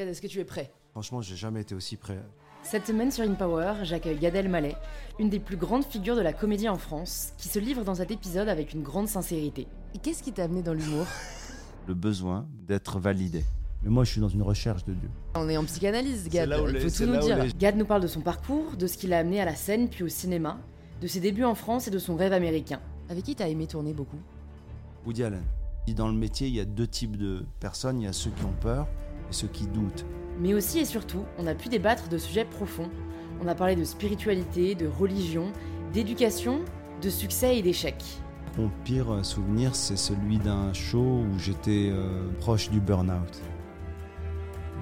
Gad, est-ce que tu es prêt? Franchement, j'ai jamais été aussi prêt. Cette semaine sur InPower, j'accueille Gad Elmaleh, une des plus grandes figures de la comédie en France, qui se livre dans cet épisode avec une grande sincérité. Et qu'est-ce qui t'a amené dans l'humour? Le besoin d'être validé. Mais moi, je suis dans une recherche de Dieu. On est en psychanalyse, Gad, il les- faut tout nous dire. les- Gad nous parle de son parcours, de ce qui l'a amené à la scène puis au cinéma, de ses débuts en France et de son rêve américain. Avec qui t'as aimé tourner beaucoup? Woody Allen. Dans le métier, il y a deux types de personnes. Il y a ceux qui ont peur et ceux qui doutent. Mais aussi et surtout, on a pu débattre de sujets profonds. On a parlé de spiritualité, de religion, d'éducation, de succès et d'échecs. Mon pire euh, souvenir, c'est celui d'un show où j'étais euh, proche du burn-out.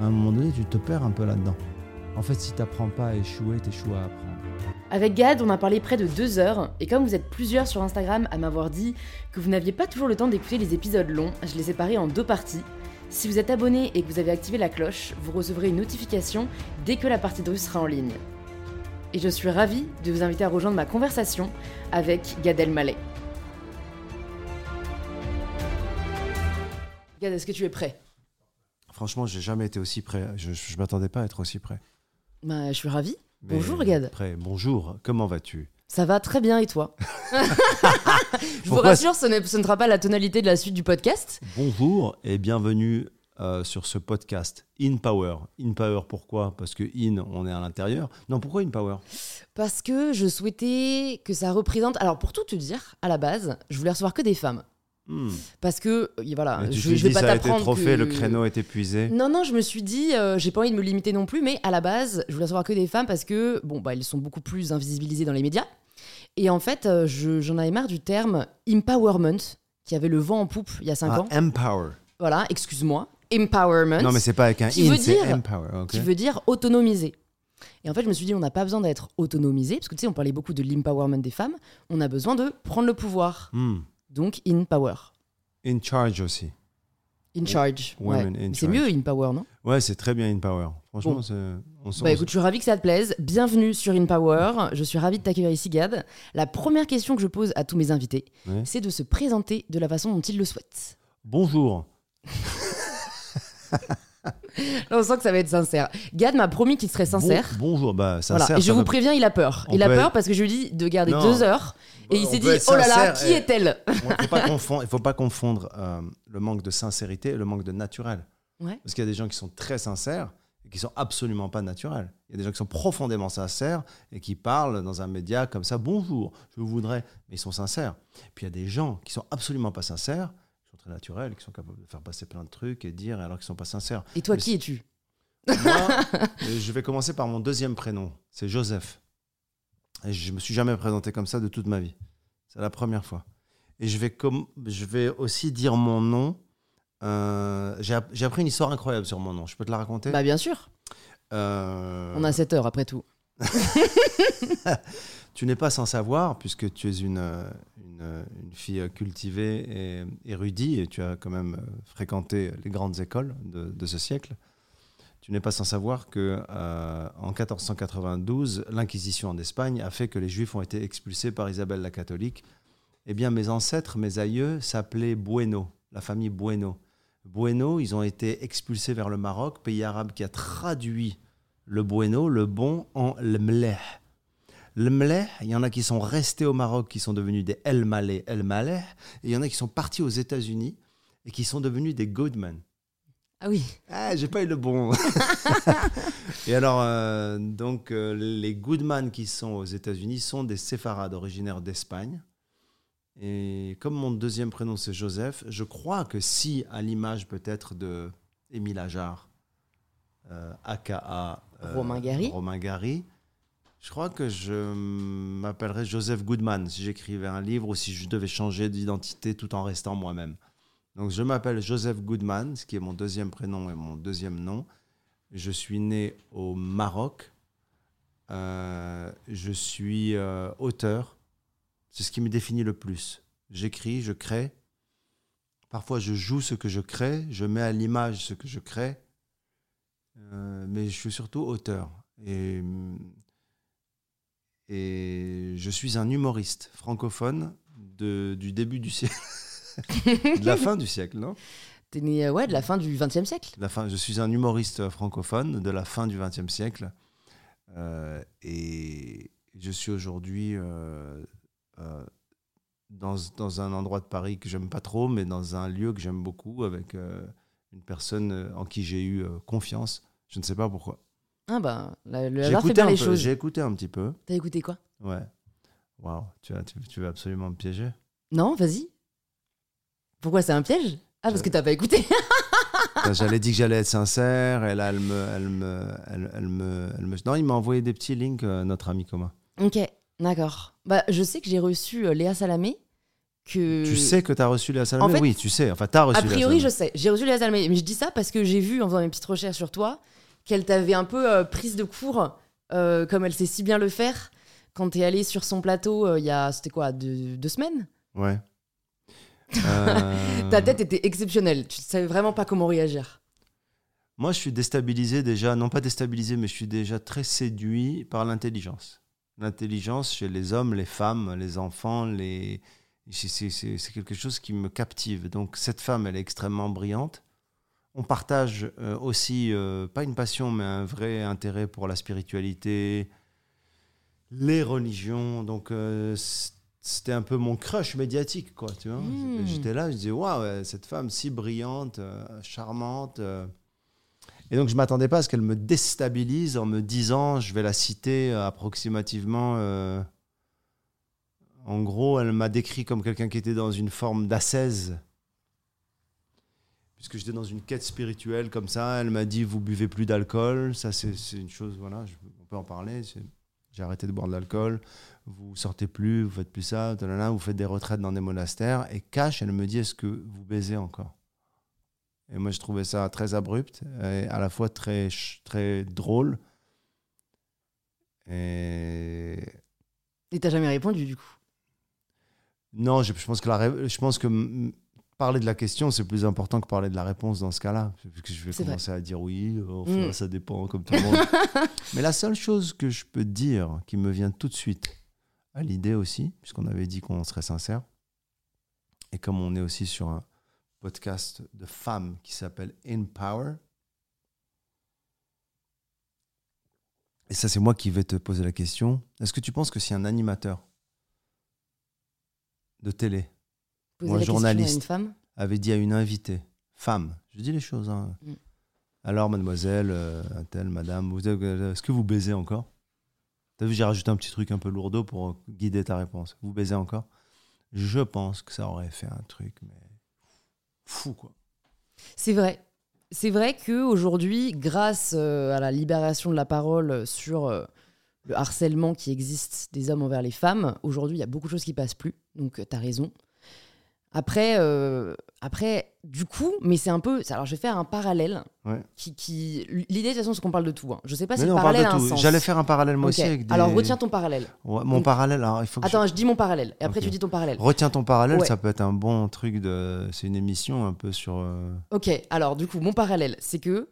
À un moment donné, tu te perds un peu là-dedans. En fait, si t'apprends pas à échouer, t'échoues à apprendre. Avec Gad, on a parlé près de deux heures, et comme vous êtes plusieurs sur Instagram à m'avoir dit que vous n'aviez pas toujours le temps d'écouter les épisodes longs, je les ai séparés en deux parties. Si vous êtes abonné et que vous avez activé la cloche, vous recevrez une notification dès que la partie de russe sera en ligne. Et je suis ravie de vous inviter à rejoindre ma conversation avec Gad Elmaleh. Gad, est-ce que tu es prêt? Franchement, j'ai jamais été aussi prêt. Je, je m'attendais pas à être aussi prêt. Bah, je suis ravie. Mais Bonjour, Gad. Prêt. Bonjour. Comment vas-tu? Ça va très bien et toi Je vous rassure, ce ne sera pas la tonalité de la suite du podcast. Bonjour et bienvenue euh, sur ce podcast In Power. In Power, pourquoi? Parce que In, on est à l'intérieur. Non, pourquoi In Power? Parce que je souhaitais que ça représente. Alors, pour tout te dire, à la base, je voulais recevoir que des femmes. Hmm. Parce que, euh, voilà, Mais je, je vais pas t'apprendre. trop que- fait, le créneau est épuisé. Non, non, je me suis dit, euh, j'ai pas envie de me limiter non plus, mais à la base, je voulais recevoir que des femmes parce que, bon, bah, elles sont beaucoup plus invisibilisées dans les médias. Et en fait, euh, je- j'en avais marre du terme empowerment, qui avait le vent en poupe il y a 5 Ah, ans. Empower. Voilà, excuse-moi. Empowerment. Non, mais c'est pas avec un in, veut c'est dire- Empower. ok. qui veut dire autonomiser. Et en fait, je me suis dit, on n'a pas besoin d'être autonomisé, parce que tu sais, on parlait beaucoup de l'empowerment des femmes, on a besoin de prendre le pouvoir. Hmm. Donc, in power. In charge aussi. In charge. Ouais. C'est mieux in power, non? Ouais, c'est très bien In Power. Franchement, Bon. on sent. Bah écoute, je suis ravie que ça te plaise. Bienvenue sur In Power. Je suis ravie de t'accueillir ici, Gad. La première question que je pose à tous mes invités, Ouais. c'est de se présenter de la façon dont ils le souhaitent. Bonjour. Là, on sent que ça va être sincère. Gad m'a promis qu'il serait sincère. Bon- bonjour. Bah, sincère. Voilà. Et je vous préviens, il a peur. Il a peur être- parce que je lui dis de garder Non. deux heures. Et il On s'est dit, oh là là, qui et- est-elle Il ne faut pas confondre, il faut pas confondre euh, le manque de sincérité et le manque de naturel. Ouais. Parce qu'il y a des gens qui sont très sincères et qui sont absolument pas naturels. Il y a des gens qui sont profondément sincères et qui parlent dans un média comme ça, bonjour, je voudrais, mais ils sont sincères. Puis il y a des gens qui sont absolument pas sincères, qui sont très naturels, qui sont capables de faire passer plein de trucs et dire alors qu'ils sont pas sincères. Et toi, Mais qui es-tu? Moi, je vais commencer par mon deuxième prénom, c'est Joseph. Et je me suis jamais présenté comme ça de toute ma vie. C'est la première fois. Et je vais, com- je vais aussi dire mon nom. Euh, J'ai app- j'ai appris une histoire incroyable sur mon nom. Je peux te la raconter? Bah bien sûr. Euh, On a 7 heures après tout. Tu n'es pas sans savoir, puisque tu es une, euh, une, une fille cultivée et érudite, et tu as quand même fréquenté les grandes écoles de, de ce siècle. Tu n'es pas sans savoir que euh, en 1492, l'Inquisition en Espagne a fait que les Juifs ont été expulsés par Isabelle la catholique. Eh bien, mes ancêtres, mes aïeux s'appelaient Bueno, la famille Bueno. Bueno, ils ont été expulsés vers le Maroc, pays arabe qui a traduit le Bueno, le bon, en le mleh. Le mleh, il y en a qui sont restés au Maroc, qui sont devenus des El Maleh, El Maleh, et il y en a qui sont partis aux États-Unis et qui sont devenus des Goodman. Ah oui. Ah, j'ai pas eu le bon. et alors, euh, donc, euh, les Goodman qui sont aux États-Unis sont des séfarades originaires d'Espagne. Et comme mon deuxième prénom c'est Joseph, je crois que si, à l'image peut-être de Émile Ajar, euh, aka euh, Romain Gary. Romain Gary, je crois que je m'appellerais Joseph Goodman si j'écrivais un livre ou si je devais changer d'identité tout en restant moi-même. Donc je m'appelle Joseph Goodman, ce qui est mon deuxième prénom et mon deuxième nom. Je suis né au Maroc. Euh, je suis euh, auteur. C'est ce qui me définit le plus. J'écris, je crée. Parfois, je joue ce que je crée. Je mets à l'image ce que je crée. Euh, mais je suis surtout auteur. Et, je suis un humoriste francophone du début du siècle. de la fin du siècle, non? T'es né euh, ouais, de la fin du XXe siècle. La fin, je suis un humoriste francophone de la fin du XXe siècle. Euh, et je suis aujourd'hui euh, euh, dans, dans un endroit de Paris que j'aime pas trop, mais dans un lieu que j'aime beaucoup, avec une personne en qui j'ai eu confiance. Je ne sais pas pourquoi. Ah bah, la- le J'ai hasard fait écouté, bien un les peu, choses. j'ai écouté un petit peu. T'as écouté quoi? Ouais. Waouh, tu, tu, tu veux absolument me piéger? Non, vas-y. Pourquoi c'est un piège? Ah, parce que t'as pas écouté. Enfin, J'allais dire que j'allais être sincère, et là, elle me, elle me, elle, elle me, elle me- Non, il m'a envoyé des petits links, euh, notre ami commun. ok, d'accord. Bah, je sais que j'ai reçu euh, Léa Salamé. Que... Tu sais que tu as reçu Léa Salamé? En fait, Oui, tu sais. Enfin, tu as reçu A Léa priori, je sais. J'ai reçu Léa Salamé. Mais je dis ça parce que j'ai vu, en faisant mes petites recherches sur toi, qu'elle t'avait un peu euh, prise de court, euh, comme elle sait si bien le faire, quand t'es allé sur son plateau il y a, c'était quoi, deux, deux semaines? Ouais. Euh, Ta tête était exceptionnelle. Tu savais vraiment pas comment réagir. Moi, je suis déstabilisé déjà, non pas déstabilisé, mais je suis déjà très séduit par l'intelligence. L'intelligence chez les hommes, les femmes, les enfants, les... c'est- quelque chose qui me captive. Donc cette femme, elle est extrêmement brillante. On partage euh, aussi, euh, pas une passion, mais un vrai intérêt pour la spiritualité, les religions. Donc euh, c'était un peu mon crush médiatique, quoi. Tu vois Mm. J'étais là, je disais, waouh, cette femme si brillante, euh, charmante. euh. Et donc je m'attendais pas à ce qu'elle me déstabilise en me disant, je vais la citer euh, approximativement. euh, en gros, elle m'a décrit comme quelqu'un qui était dans une forme d'ascèse. Puisque j'étais dans une quête spirituelle comme ça, elle m'a dit vous buvez plus d'alcool, ça c'est une chose, voilà, je- on peut en parler. J'ai arrêté de boire de l'alcool, vous sortez plus, vous faites plus ça, vous faites des retraites dans des monastères. Et cash, elle me dit est-ce que vous baisez encore? Et moi je trouvais ça très abrupt, et à la fois très, très drôle. Et Et t'as jamais répondu du coup? Non, je, je pense que, la, je pense que parler de la question, c'est plus important que parler de la réponse dans ce cas-là. Parce que je vais vrai. commencer à dire oui, enfin, Mm. ça dépend, comme tout le monde. Mais la seule chose que je peux dire, qui me vient tout de suite à l'idée aussi, puisqu'on avait dit qu'on serait sincère, et comme on est aussi sur un podcast de femmes qui s'appelle In Power, et ça c'est moi qui vais te poser la question, est-ce que tu penses que si un animateur de télé Ou un journaliste. avait dit à une invitée, femme, je dis les choses, hein. Mm. alors mademoiselle, euh, un tel, madame, vous, euh, est-ce que vous baisez encore? J'ai rajouté un petit truc un peu lourdeau pour guider ta réponse. Vous baisez encore Je pense que ça aurait fait un truc, mais fou quoi. C'est vrai. C'est vrai que aujourd'hui, grâce euh, à la libération de la parole sur euh, le harcèlement qui existe des hommes envers les femmes, aujourd'hui, il y a beaucoup de choses qui passent plus. Donc, tu as raison. Après, euh, après, du coup, mais c'est un peu. Alors, je vais faire un parallèle. Ouais. Qui, qui... L'idée, de toute façon, c'est qu'on parle de tout. hein. Je sais pas Mais si non, le on parle parallèle de a un sens. J'allais faire un parallèle moi aussi avec des... Alors, retiens ton parallèle. Ouais, mon Donc- parallèle, alors il faut que Attends, je dis mon parallèle. Et après, tu dis ton parallèle. Retiens ton parallèle, Ouais. ça peut être un bon truc de... C'est une émission un peu sur... euh, Ok, alors du coup, mon parallèle, c'est que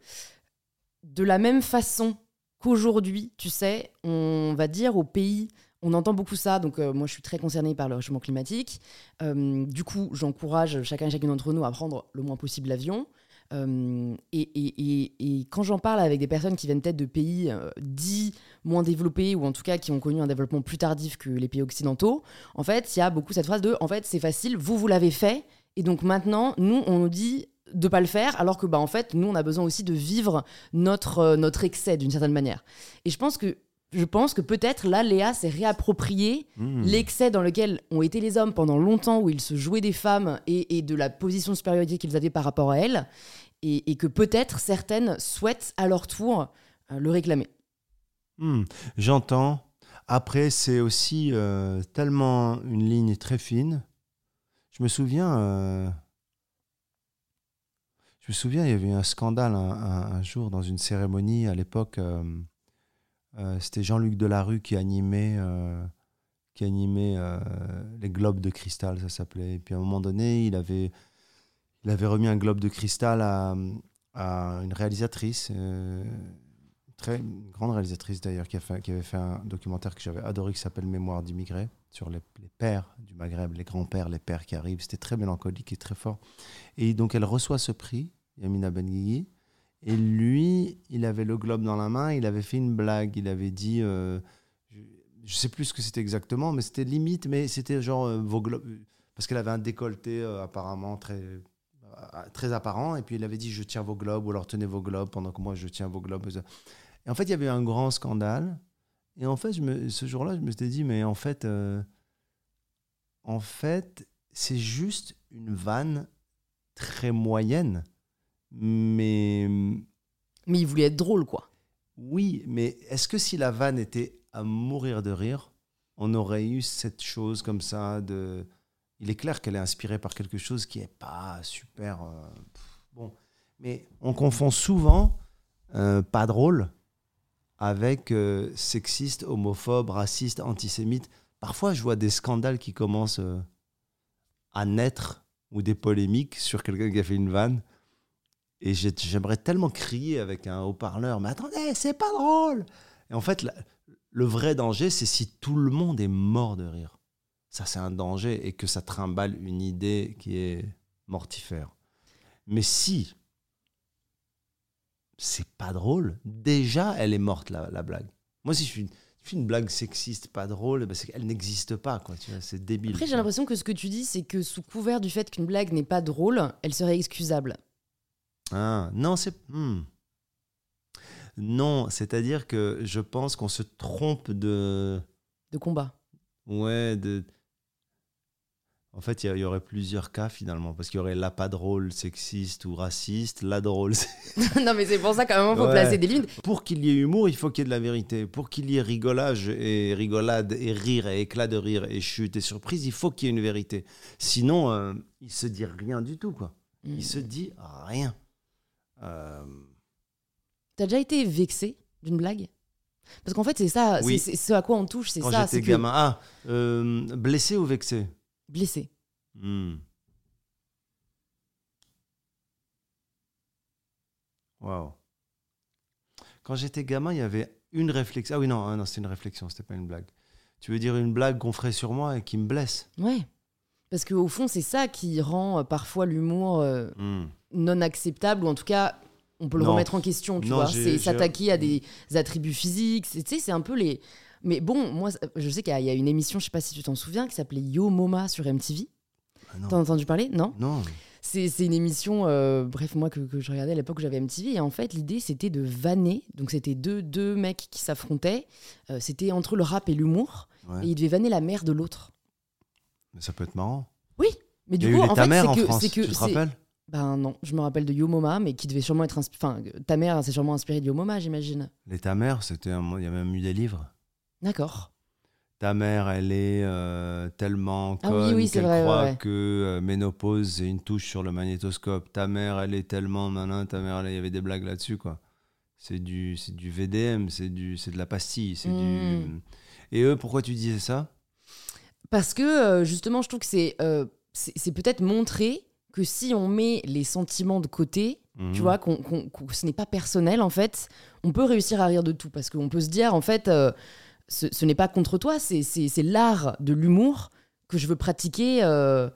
de la même façon qu'aujourd'hui, tu sais, on va dire au pays, on entend beaucoup ça, donc euh, moi je suis très concernée par le réchauffement climatique. Euh, du coup, j'encourage chacun et chacune d'entre nous à prendre le moins possible l'avion. Euh, et, et- et- et quand j'en parle avec des personnes qui viennent peut-être de pays dits moins développés ou en tout cas qui ont connu un développement plus tardif que les pays occidentaux, en fait, il y a beaucoup cette phrase de en fait, c'est facile, vous, vous l'avez fait, et donc maintenant, nous, on nous dit de pas le faire, alors que bah en fait, nous, on a besoin aussi de vivre notre notre excès d'une certaine manière. Et je pense que je pense que peut-être là, Léa s'est réapproprié hmm. l'excès dans lequel ont été les hommes pendant longtemps, où ils se jouaient des femmes et, et de la position de supériorité qu'ils avaient par rapport à elles, et, et que peut-être certaines souhaitent à leur tour euh, le réclamer. Hmm, J'entends. Après, c'est aussi euh, tellement une ligne très fine. Je me souviens, euh, je me souviens, il y avait eu un scandale un, un- un jour dans une cérémonie à l'époque. Euh, C'était Jean-Luc Delarue qui animait, euh, qui animait euh, les globes de cristal, ça s'appelait. Et puis à un moment donné, il avait, il avait remis un globe de cristal à, une réalisatrice. euh, très grande réalisatrice d'ailleurs qui avait fait un documentaire que j'avais adoré qui s'appelle Mémoire d'immigrés sur les, les pères du Maghreb, les grands-pères, les pères qui arrivent. C'était très mélancolique et très fort. Et donc elle reçoit ce prix, Yamina Benguigui. Et lui, il avait le globe dans la main, il avait fait une blague. Il avait dit, euh, je, je sais plus ce que c'était exactement, mais c'était limite, mais c'était genre euh, vos globes. Parce qu'elle avait un décolleté euh, apparemment très, euh, très apparent. Et puis il avait dit, je tiens vos globes, ou alors tenez vos globes pendant que moi je tiens vos globes. Et en fait, il y avait un grand scandale. Et en fait, ce jour-là, je me suis dit, mais en fait, euh, en fait, c'est juste une vanne très moyenne. Mais Mais il voulait être drôle, quoi. oui, mais est-ce que si la vanne était à mourir de rire, on aurait eu cette chose comme ça de... Il est clair qu'elle est inspirée par quelque chose qui est pas super... euh, pff, bon, mais on confond souvent euh, pas drôle avec euh, sexiste, homophobe, raciste, antisémite. Parfois, je vois des scandales qui commencent à naître ou des polémiques sur quelqu'un qui a fait une vanne. Et j'ai- j'aimerais tellement crier avec un haut-parleur, mais attendez, c'est pas drôle. Et en fait, la- le vrai danger, c'est si tout le monde est mort de rire. Ça, c'est un danger et que ça trimballe une idée qui est mortifère. Mais si c'est pas drôle, déjà, elle est morte, la, la blague. Moi, si je fais une, je fais une blague sexiste pas drôle, ben, c'est qu'elle n'existe pas, quoi. Tu vois, c'est débile. Après, j'ai l'impression que ce que tu dis, c'est que sous couvert du fait qu'une blague n'est pas drôle, elle serait excusable. Ah, non, c'est. hmm. Non, c'est-à-dire que je pense qu'on se trompe de. De combat. Ouais, de. En fait, il y, aurait plusieurs cas finalement, parce qu'il y aurait la pas drôle sexiste ou raciste, la drôle. non, mais c'est pour ça qu'à un moment, il faut Ouais. placer des limites. Pour qu'il y ait humour, il faut qu'il y ait de la vérité. Pour qu'il y ait rigolage et rigolade et rire et éclat de rire et chute et surprise, il faut qu'il y ait une vérité. Sinon, euh, il se dit rien du tout, quoi. Mm. Il se dit rien. Euh, T'as déjà été vexé d'une blague? Parce qu'en fait, c'est ça, Oui. c'est c'est ce à quoi on touche, c'est Quand ça. j'étais c'est que- gamin. Ah, euh, blessé ou vexé? Blessé. Hmm. Waouh. Quand j'étais gamin, il y avait une réflexion. Ah oui, non, ah non c'était une réflexion, c'était pas une blague. Tu veux dire une blague qu'on ferait sur moi et qui me blesse? Ouais. Parce qu'au fond, c'est ça qui rend euh, parfois l'humour euh, Hmm. Non acceptable, ou en tout cas, on peut le Non. remettre en question, tu Non, vois. C'est s'attaquer à des attributs physiques. Tu sais, c'est un peu les. Mais bon, moi, je sais qu'il y a- il y a une émission, je sais pas si tu t'en souviens, qui s'appelait Yo Moma sur MTV. Ah entendu parler? Non? Non. C'est c'est une émission, euh, bref, moi que, que je regardais à l'époque où j'avais MTV. Et en fait, l'idée, c'était de vanner. Donc, c'était deux, deux mecs qui s'affrontaient. Euh, c'était entre le rap et l'humour. Ouais. Et ils devaient vanner la mère de l'autre. Mais ça peut être marrant. Mais Il y du coup, en fait, c'est que. Tu te rappelles? Ben non, je me rappelle de Yo Moma, mais qui devait sûrement être inspiré. Enfin, ta mère s'est sûrement inspirée de Yo Moma, j'imagine. Les ta mère, c'était un... il y a même eu des livres. D'accord. Ta mère, elle est euh, tellement Ah oui, conne oui, c'est qu'elle vrai, croit ouais, que euh, ménopause, c'est une touche sur le magnétoscope. Ta mère, elle est tellement malin. Ta mère, il y avait des blagues là-dessus, quoi. C'est du, c'est du VDM, c'est du, c'est de la pastille, c'est du. Et eux, pourquoi tu disais ça? Parce que euh, justement, je trouve que c'est c'est c'est peut-être montrer que si on met les sentiments de côté, Mhm. tu vois, qu'on qu'on- qu'on- ce n'est pas personnel en fait, on peut réussir à rire de tout parce qu'on peut se dire en fait, euh, ce, ce n'est pas contre toi, c'est c'est- c'est l'art de l'humour que je veux pratiquer. euh,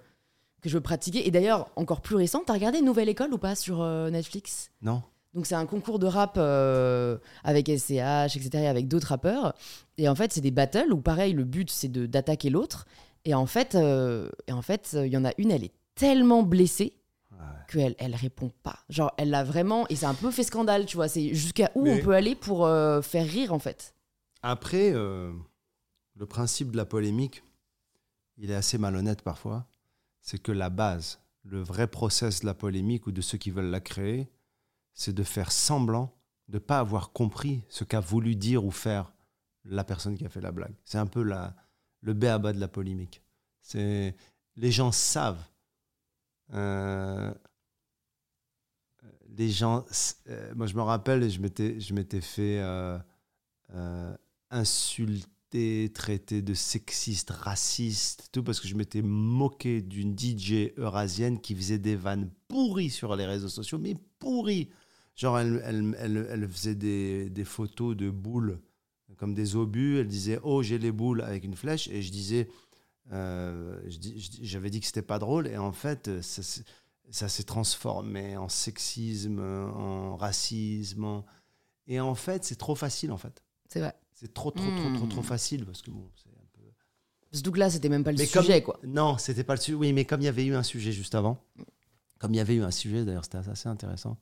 que je veux pratiquer. Et d'ailleurs, encore plus récent, t'as regardé Nouvelle École ou pas sur euh, Netflix? Non. Donc c'est un concours de rap euh, avec SCH, etc., et avec d'autres rappeurs. Et en fait, c'est des battles où pareil, le but c'est de d'attaquer l'autre. Et en fait, euh, et en fait, il y en a une, elle est tellement blessée qu'elle elle répond pas. Genre, elle l'a vraiment, et c'est un peu fait scandale, tu vois. C'est jusqu'à où Mais- on peut aller pour euh, faire rire en fait. Après, euh, le principe de la polémique, il est assez malhonnête parfois. C'est que la base, le vrai process de la polémique ou de ceux qui veulent la créer, c'est de faire semblant de ne pas avoir compris ce qu'a voulu dire ou faire la personne qui a fait la blague. C'est un peu la, le béaba de la polémique. C'est les gens savent. Euh, les gens, euh, moi je me rappelle, je m'étais, je m'étais fait euh, insulté, traité de sexiste, raciste, tout parce que je m'étais moqué d'une DJ eurasienne qui faisait des vannes pourries sur les réseaux sociaux, mais pourries. Genre, elle, elle, elle, elle faisait des, des photos de boules comme des obus. Elle disait Oh, j'ai les boules avec une flèche. Et je disais euh, J'avais dit que c'était pas drôle. Et en fait, ça, s'est- ça s'est transformé en sexisme, en racisme. en- Et en fait, c'est trop facile, en fait. C'est vrai. C'est trop, trop, trop, trop, trop Hmm. facile. Parce que bon, c'est un peu. Surtout que là, c'était même pas le Mais comme- sujet, quoi. Non, c'était pas le sujet. Oui, mais comme il y avait eu un sujet juste avant, comme il y avait eu un sujet, d'ailleurs, c'était assez intéressant.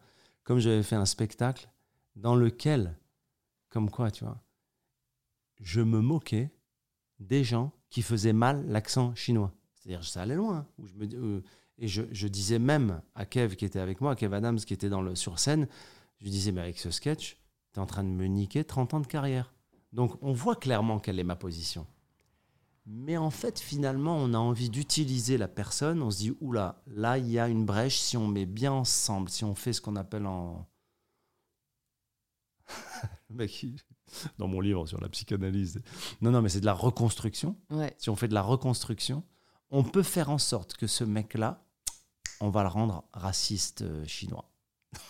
Comme j'avais fait un spectacle dans lequel, comme quoi, tu vois, je me moquais des gens qui faisaient mal l'accent chinois. C'est-à-dire, ça allait loin. hein, euh, et je, disais même à Kev qui était avec moi, à Kev Adams qui était dans le, sur scène, je lui disais, mais avec ce sketch, tu es en train de me niquer 30 ans de carrière. Donc, on voit clairement quelle est ma position. Mais en fait, finalement, on a envie d'utiliser la personne. On se dit, oula, là, il y a une brèche. Si on met bien ensemble, si on fait ce qu'on appelle en. Le mec, dans mon livre sur la psychanalyse. Non, non, mais c'est de la reconstruction. Ouais. Si on fait de la reconstruction, on peut faire en sorte que ce mec-là, on va le rendre raciste euh, chinois.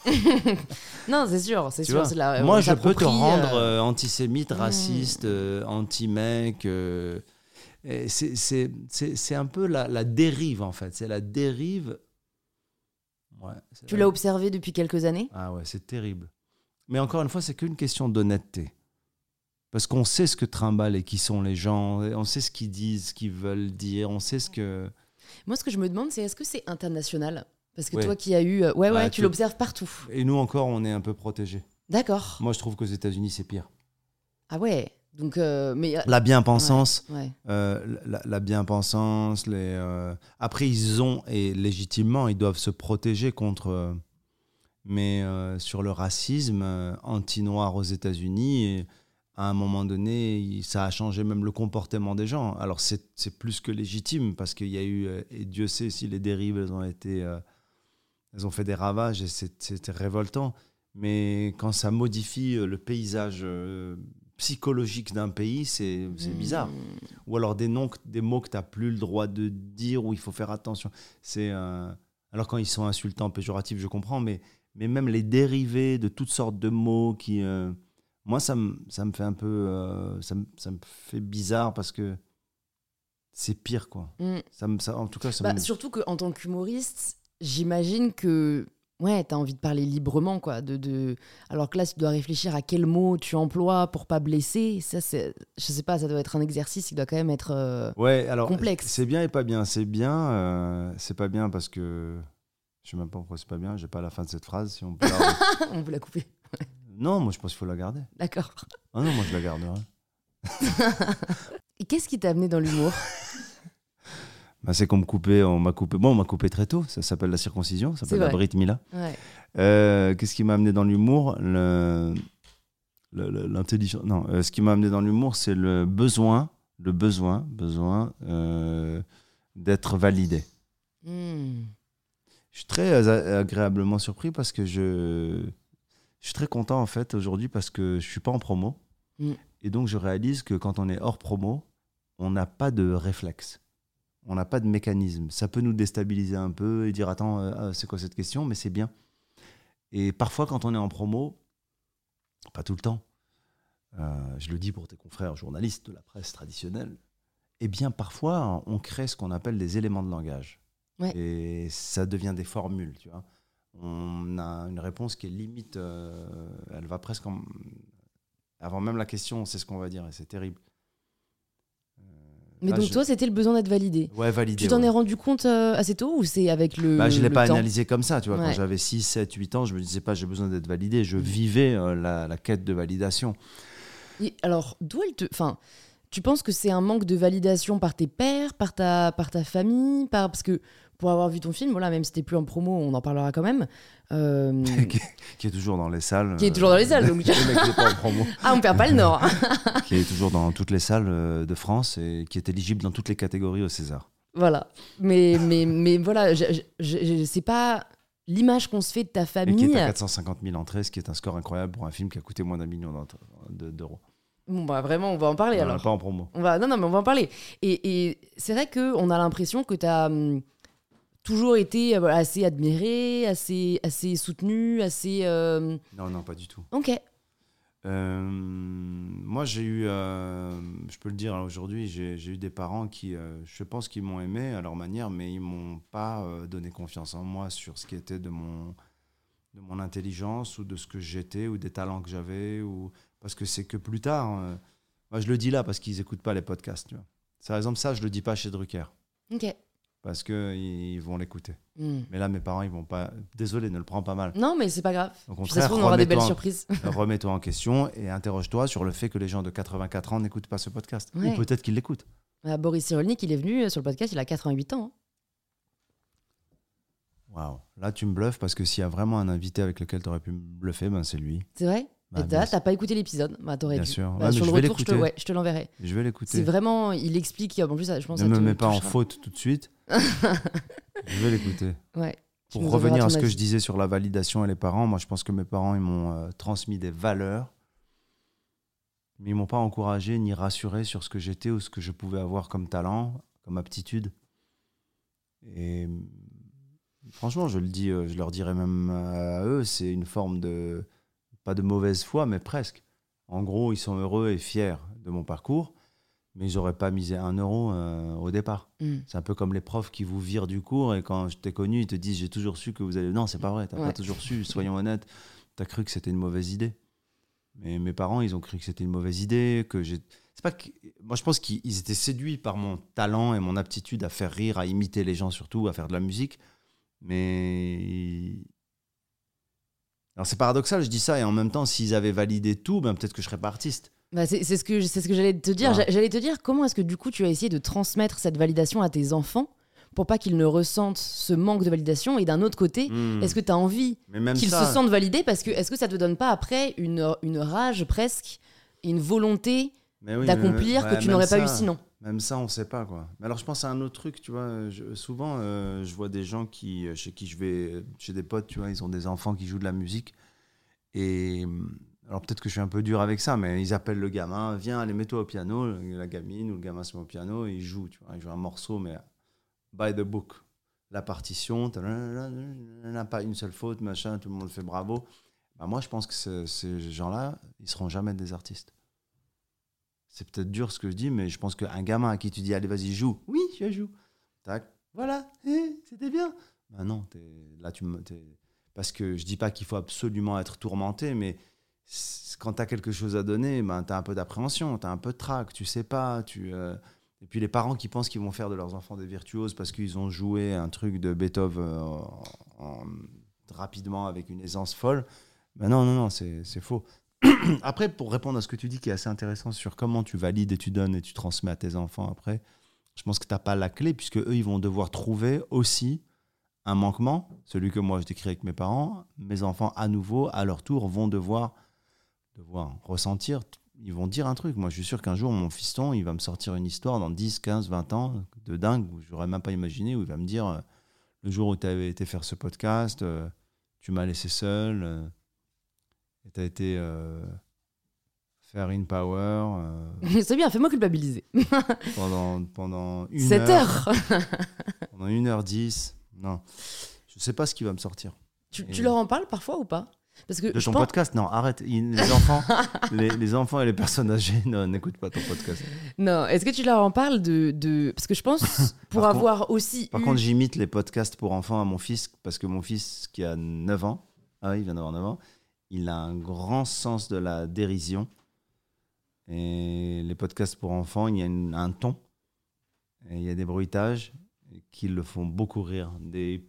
non, c'est sûr, c'est sûr. la- Moi, je peux te rendre euh, euh, antisémite, raciste, euh, anti-mec. euh, c'est- un peu la, la dérive, en fait. C'est la dérive. Ouais, Tu la- l'as observé depuis quelques années? Ah ouais, c'est terrible. Mais encore une fois, c'est qu'une question d'honnêteté. Parce qu'on sait ce que trimballent et qui sont les gens, on sait ce qu'ils disent, ce qu'ils veulent dire, on sait ce que. Moi, ce que je me demande, c'est est-ce que c'est international? Parce que Ouais. toi qui as eu. euh, Ouais, ouais, Ouais, tu tu- l'observes partout. Et nous encore, on est un peu protégés. D'accord. Moi, je trouve qu'aux États-Unis, c'est pire. Ah ouais. Donc, euh, mais. euh, La bien-pensance, Ouais. euh, la, la bien-pensance, les. euh, Après, ils ont et légitimement, ils doivent se protéger contre. Mais sur le racisme anti-noir aux États-Unis, à un moment donné, ça a changé même le comportement des gens. Alors c'est plus que légitime parce qu'il y a eu euh, et Dieu sait si les dérives elles ont été, euh, elles ont fait des ravages et c'était révoltant. Mais quand ça modifie euh, le paysage euh, psychologique d'un pays, c'est c'est bizarre Hmm. ou alors des noms, des mots que tu n'as plus le droit de dire, où il faut faire attention. C'est euh, alors quand ils sont insultants, péjoratifs, je comprends, mais, mais même les dérivés de toutes sortes de mots qui, moi, ça me, ça me fait un peu, euh, ça, me, ça me fait bizarre parce que c'est pire, quoi. Hmm. Ça me, ça, en tout cas, ça Bah, me- surtout qu'en tant qu'humoriste, j'imagine que ouais, t'as envie de parler librement, quoi. De, de... Alors que là, tu dois réfléchir à quel mot tu emploies pour pas blesser. Ça, c'est, je sais pas, ça doit être un exercice qui doit quand même être. euh, Ouais, alors complexe. c'est bien et pas bien. C'est bien, euh, c'est pas bien parce que je sais même pas pourquoi c'est pas bien. J'ai pas la fin de cette phrase. Si on peut la- On peut la couper. Non, moi je pense qu'il faut la garder. D'accord. Ah non, moi je la garderai. Et qu'est-ce qui t'a amené dans l'humour? Bah, c'est qu'on me coupait, on m'a coupé. Bon, on m'a coupé très tôt. Ça s'appelle la circoncision. Ça s'appelle la. Brit Mila. Ouais. Euh, Qu'est-ce qui m'a amené dans l'humour? L'intelligence. Non, euh, ce qui m'a amené dans l'humour, c'est le besoin, le besoin, besoin euh, d'être validé. Hmm. Je suis très agréablement surpris parce que je, je suis très content en fait aujourd'hui parce que je suis pas en promo. Mm. Et donc je réalise que quand on est hors promo, on n'a pas de réflexe. On n'a pas de mécanisme. Ça peut nous déstabiliser un peu et dire attends, euh, ah, c'est quoi cette question Mais c'est bien. Et parfois quand on est en promo, pas tout le temps, euh, je le dis pour tes confrères journalistes de la presse traditionnelle, eh bien parfois on crée ce qu'on appelle des éléments de langage. Ouais. Et ça devient des formules, tu vois. On a une réponse qui est limite, euh, elle va presque en- avant même la question, on sait ce qu'on va dire et c'est terrible. Euh, Mais là, donc je- toi, c'était le besoin d'être validé. ouais, validé. Tu t'en ouais. es rendu compte euh, assez tôt ou c'est avec le. Bah, je l'ai le pas temps analysé comme ça, tu vois. Quand j'avais 6, 7, 8 ans, je me disais pas j'ai besoin d'être validé. Je Mm. vivais la, la quête de validation. Et alors, d'où elle te. Enfin, tu penses que c'est un manque de validation par tes pères, par ta, par ta famille par... Parce que pour avoir vu ton film, voilà, même si t'es plus en promo, on en parlera quand même. Euh, qui est toujours dans les salles. Qui est toujours dans les salles, donc. pas en promo. ah, on perd pas le nord. qui est toujours dans toutes les salles euh, de France et qui est éligible dans toutes les catégories au César. voilà. Mais, mais, mais voilà, c'est pas l'image qu'on se fait de ta Et qui famille. est à 450 000 entrées, ce qui est un score incroyable pour un film qui a coûté moins d'un million d'euros. Bon, bah vraiment, on va en parler On alors. pas en promo. On va, non, non, mais on va en parler. Et, et c'est vrai qu'on a l'impression que tu as toujours été euh, assez admiré, assez, assez soutenu, assez. euh, Non, non, pas du tout. Ok. Euh, moi, j'ai eu, euh, je peux le dire hein, aujourd'hui, j'ai j'ai eu des parents qui, euh, je pense qu'ils m'ont aimé à leur manière, mais ils m'ont pas euh, donné confiance en moi sur ce qui était de mon, de mon intelligence ou de ce que j'étais ou des talents que j'avais ou parce que c'est que plus tard. euh, moi, je le dis là parce qu'ils écoutent pas les podcasts. Tu vois. Par exemple, ça, je le dis pas chez Drucker Ok. Parce que ils vont l'écouter. Hmm. Mais là, mes parents, ils vont pas. Désolé, ne le prends pas mal. Non, mais c'est pas grave. Au ça contraire, trouve, on aura des belles en- surprises. remets-toi en question et interroge-toi sur le fait que les gens de 84 ans n'écoutent pas ce podcast. Ouais. Ou peut-être qu'ils l'écoutent. Ah, Boris Cyrulnik, il est venu euh, sur le podcast, il a 88 ans. hein. Waouh. Là, tu me bluffes parce que s'il y a vraiment un invité avec lequel tu aurais pu me bluffer, ben c'est lui. C'est vrai? Bah, Et t'as t'as pas écouté l'épisode? Bah, t'aurais Bien dû. sûr. Bah, sur je le vais retour, je te, l'écouter. ouais, je te l'enverrai. Je vais C'est l'écouter. vraiment, il explique, en plus, ça, je pense Ne ça me mets pas en faute tout de suite. Je vais l'écouter. Ouais. Pour revenir à ce que je disais sur la validation et les parents, moi je pense que mes parents ils m'ont euh, transmis des valeurs, mais ils m'ont pas encouragé ni rassuré sur ce que j'étais ou ce que je pouvais avoir comme talent, comme aptitude. Et euh, franchement, je le dis, euh, je leur dirais même à eux, c'est une forme de pas de mauvaise foi, mais presque. En gros, ils sont heureux et fiers de mon parcours, mais ils n'auraient pas misé un euro euh, au départ. Hmm. C'est un peu comme les profs qui vous virent du cours et quand je t'ai connu, ils te disent j'ai toujours su que vous allez. Non, c'est pas vrai, t'as Ouais. pas toujours su, soyons honnêtes. T'as cru que c'était une mauvaise idée. Mais mes parents, ils ont cru que c'était une mauvaise idée, que j'ai. C'est pas que... Moi, je pense qu'ils ils étaient séduits par mon talent et mon aptitude à faire rire, à imiter les gens surtout, à faire de la musique. Mais. Alors, c'est paradoxal, je dis ça, et en même temps, s'ils avaient validé tout, ben, peut-être que je serais pas artiste. Bah, c'est ce que, c'est ce que j'allais te dire. Ouais. J'allais te dire comment est-ce que du coup tu as essayé de transmettre cette validation à tes enfants pour pas qu'ils ne ressentent ce manque de validation? Et d'un autre côté, Hmm. est-ce que tu as envie qu'ils ça, se sentent validés? Parce que est-ce que ça te donne pas après une, une rage presque une volonté oui, d'accomplir ouais, que tu n'aurais pas eu sinon? Même ça, on sait pas quoi. Mais alors, je pense à un autre truc, tu vois. je- souvent, euh, je vois des gens qui, euh, chez qui je vais, chez des potes, tu vois, ils ont des enfants qui jouent de la musique. Et alors, peut-être que je suis un peu dur avec ça, mais ils appellent le gamin, viens, allez, mets-toi au piano. La gamine ou le gamin se met au piano et il joue, tu vois. Il joue un morceau, mais by the book. La partition, n'a pas une seule faute, machin, tout le monde fait bravo. Bah, moi, je pense que ce- ces gens-là, ils seront jamais des artistes. C'est peut-être dur ce que je dis, mais je pense qu'un gamin à qui tu dis allez vas-y joue, oui je joue, tac, voilà, eh, c'était bien. Ben non, là tu me, parce que je dis pas qu'il faut absolument être tourmenté, mais quand tu as quelque chose à donner, ben tu as un peu d'appréhension, tu as un peu de trac, tu sais pas, tu euh, et puis les parents qui pensent qu'ils vont faire de leurs enfants des virtuoses parce qu'ils ont joué un truc de Beethoven euh, en- en- rapidement avec une aisance folle. Ben non, non, non, c'est faux. après, pour répondre à ce que tu dis qui est assez intéressant sur comment tu valides et tu donnes et tu transmets à tes enfants après, je pense que tu n'as pas la clé puisque eux, ils vont devoir trouver aussi un manquement, celui que moi je décris avec mes parents. Mes enfants, à nouveau, à leur tour, vont devoir, devoir ressentir. Ils vont dire un truc. Moi, je suis sûr qu'un jour, mon fiston, il va me sortir une histoire dans 10, 15, 20 ans de dingue où j'aurais même pas imaginé, où il va me dire euh, le jour où tu avais été faire ce podcast, euh, tu m'as laissé seul. euh, et tu as été euh, faire In Power C'est bien, fais-moi culpabiliser. pendant, pendant une 7 heure. heures Pendant 1h10. Non. Je sais pas ce qui va me sortir. tu, Et- tu leur en parles parfois ou pas? Parce que De ton pense- podcast Non, arrête. Les enfants, les, les enfants et les personnes âgées n'écoutent pas ton podcast. Non, est-ce que tu leur en parles de. de... Parce que je pense, pour avoir aussi. Par eu- contre, j'imite les podcasts pour enfants à mon fils parce que mon fils, qui a 9 ans, ah oui, il vient d'avoir 9 ans, il a un grand sens de la dérision. Et les podcasts pour enfants, il y a une- un ton, et il y a des bruitages qui le font beaucoup rire. Des.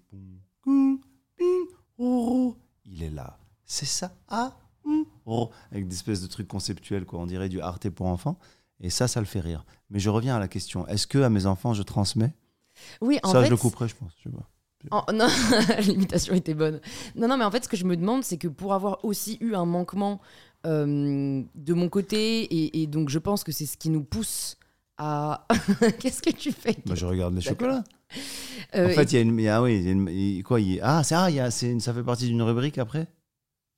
Il est là. C'est ça. Ah, hum, rou. avec des espèces de trucs conceptuels, quoi. On dirait du Arte pour enfants. Et ça, ça le fait rire. Mais je reviens à la question. Est-ce que à mes enfants, je transmets? Oui, en ça, fait. je le couperai, je pense. Je sais pas. En- non, l'imitation était bonne. Non, non, mais en fait, ce que je me demande, c'est que pour avoir aussi eu un manquement euh, de mon côté, et, et donc je pense que c'est ce qui nous pousse à. Qu'est-ce que tu fais Moi, je regarde les chocolats. Euh, en fait, il y a une. y a- oui, y a une- il- quoi, y a- Ah, c'est, ah, y ça fait partie d'une rubrique après?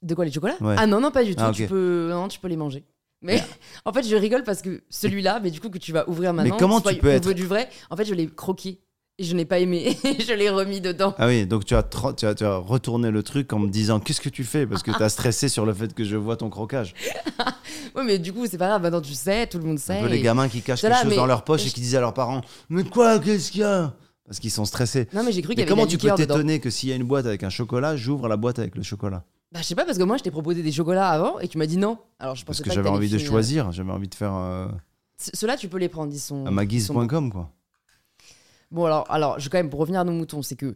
De quoi les chocolats? Ouais. Ah non, non, pas du tout. Ah, tu, peux... Non, tu peux les manger. Mais en fait, je rigole parce que celui-là, mais du coup, que tu vas ouvrir maintenant, comment tu peux être- du vrai, en fait, je l'ai croqué. Et je n'ai pas aimé. je l'ai remis dedans. Ah oui, donc tu as, tu, as, tu as retourné le truc en me disant qu'est-ce que tu fais? Parce que tu as stressé sur le fait que je vois ton croquage. Ouais, mais du coup, c'est pas grave. Maintenant, tu sais, tout le monde sait. Un peu les gamins qui cachent quelque là, chose mais- dans leur poche je- et qui disent à leurs parents Mais quoi Qu'est-ce qu'il y a? Parce qu'ils sont stressés. Non, mais j'ai cru qu'il y Mais avait comment tu peux t'étonner que s'il y a une boîte avec un chocolat, j'ouvre la boîte avec le chocolat? Bah, je sais pas, parce que moi, je t'ai proposé des chocolats avant et tu m'as dit non. Alors, je Parce pensais que j'avais envie de choisir, j'avais envie de faire euh, Ceux-là, tu peux les prendre. Ils sont. à ils sont bons. maguise.com quoi. Bon, alors, alors, je quand même, pour revenir à nos moutons, c'est que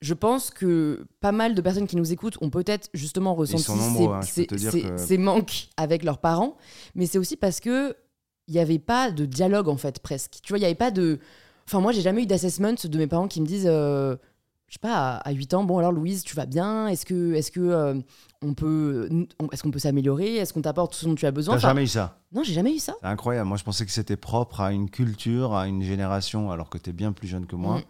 je pense que pas mal de personnes qui nous écoutent ont peut-être justement ressenti sont nombreux, hein, je ces, peux te dire ces- que- ces manques avec leurs parents, mais c'est aussi parce que il n'y avait pas de dialogue en fait, presque. Tu vois, il n'y avait pas de. Enfin, moi, j'ai jamais eu d'assessment de mes parents qui me disent. euh, je sais pas, à, à 8 ans, bon alors Louise, tu vas bien? Est-ce que, est-ce que euh, on peut, est-ce qu'on peut s'améliorer? Est-ce qu'on t'apporte tout ce dont tu as besoin? T'as Enfin, jamais eu ça? Non, j'ai jamais eu ça. C'est incroyable. Moi, je pensais que c'était propre à une culture, à une génération, alors que tu es bien plus jeune que moi. Mm.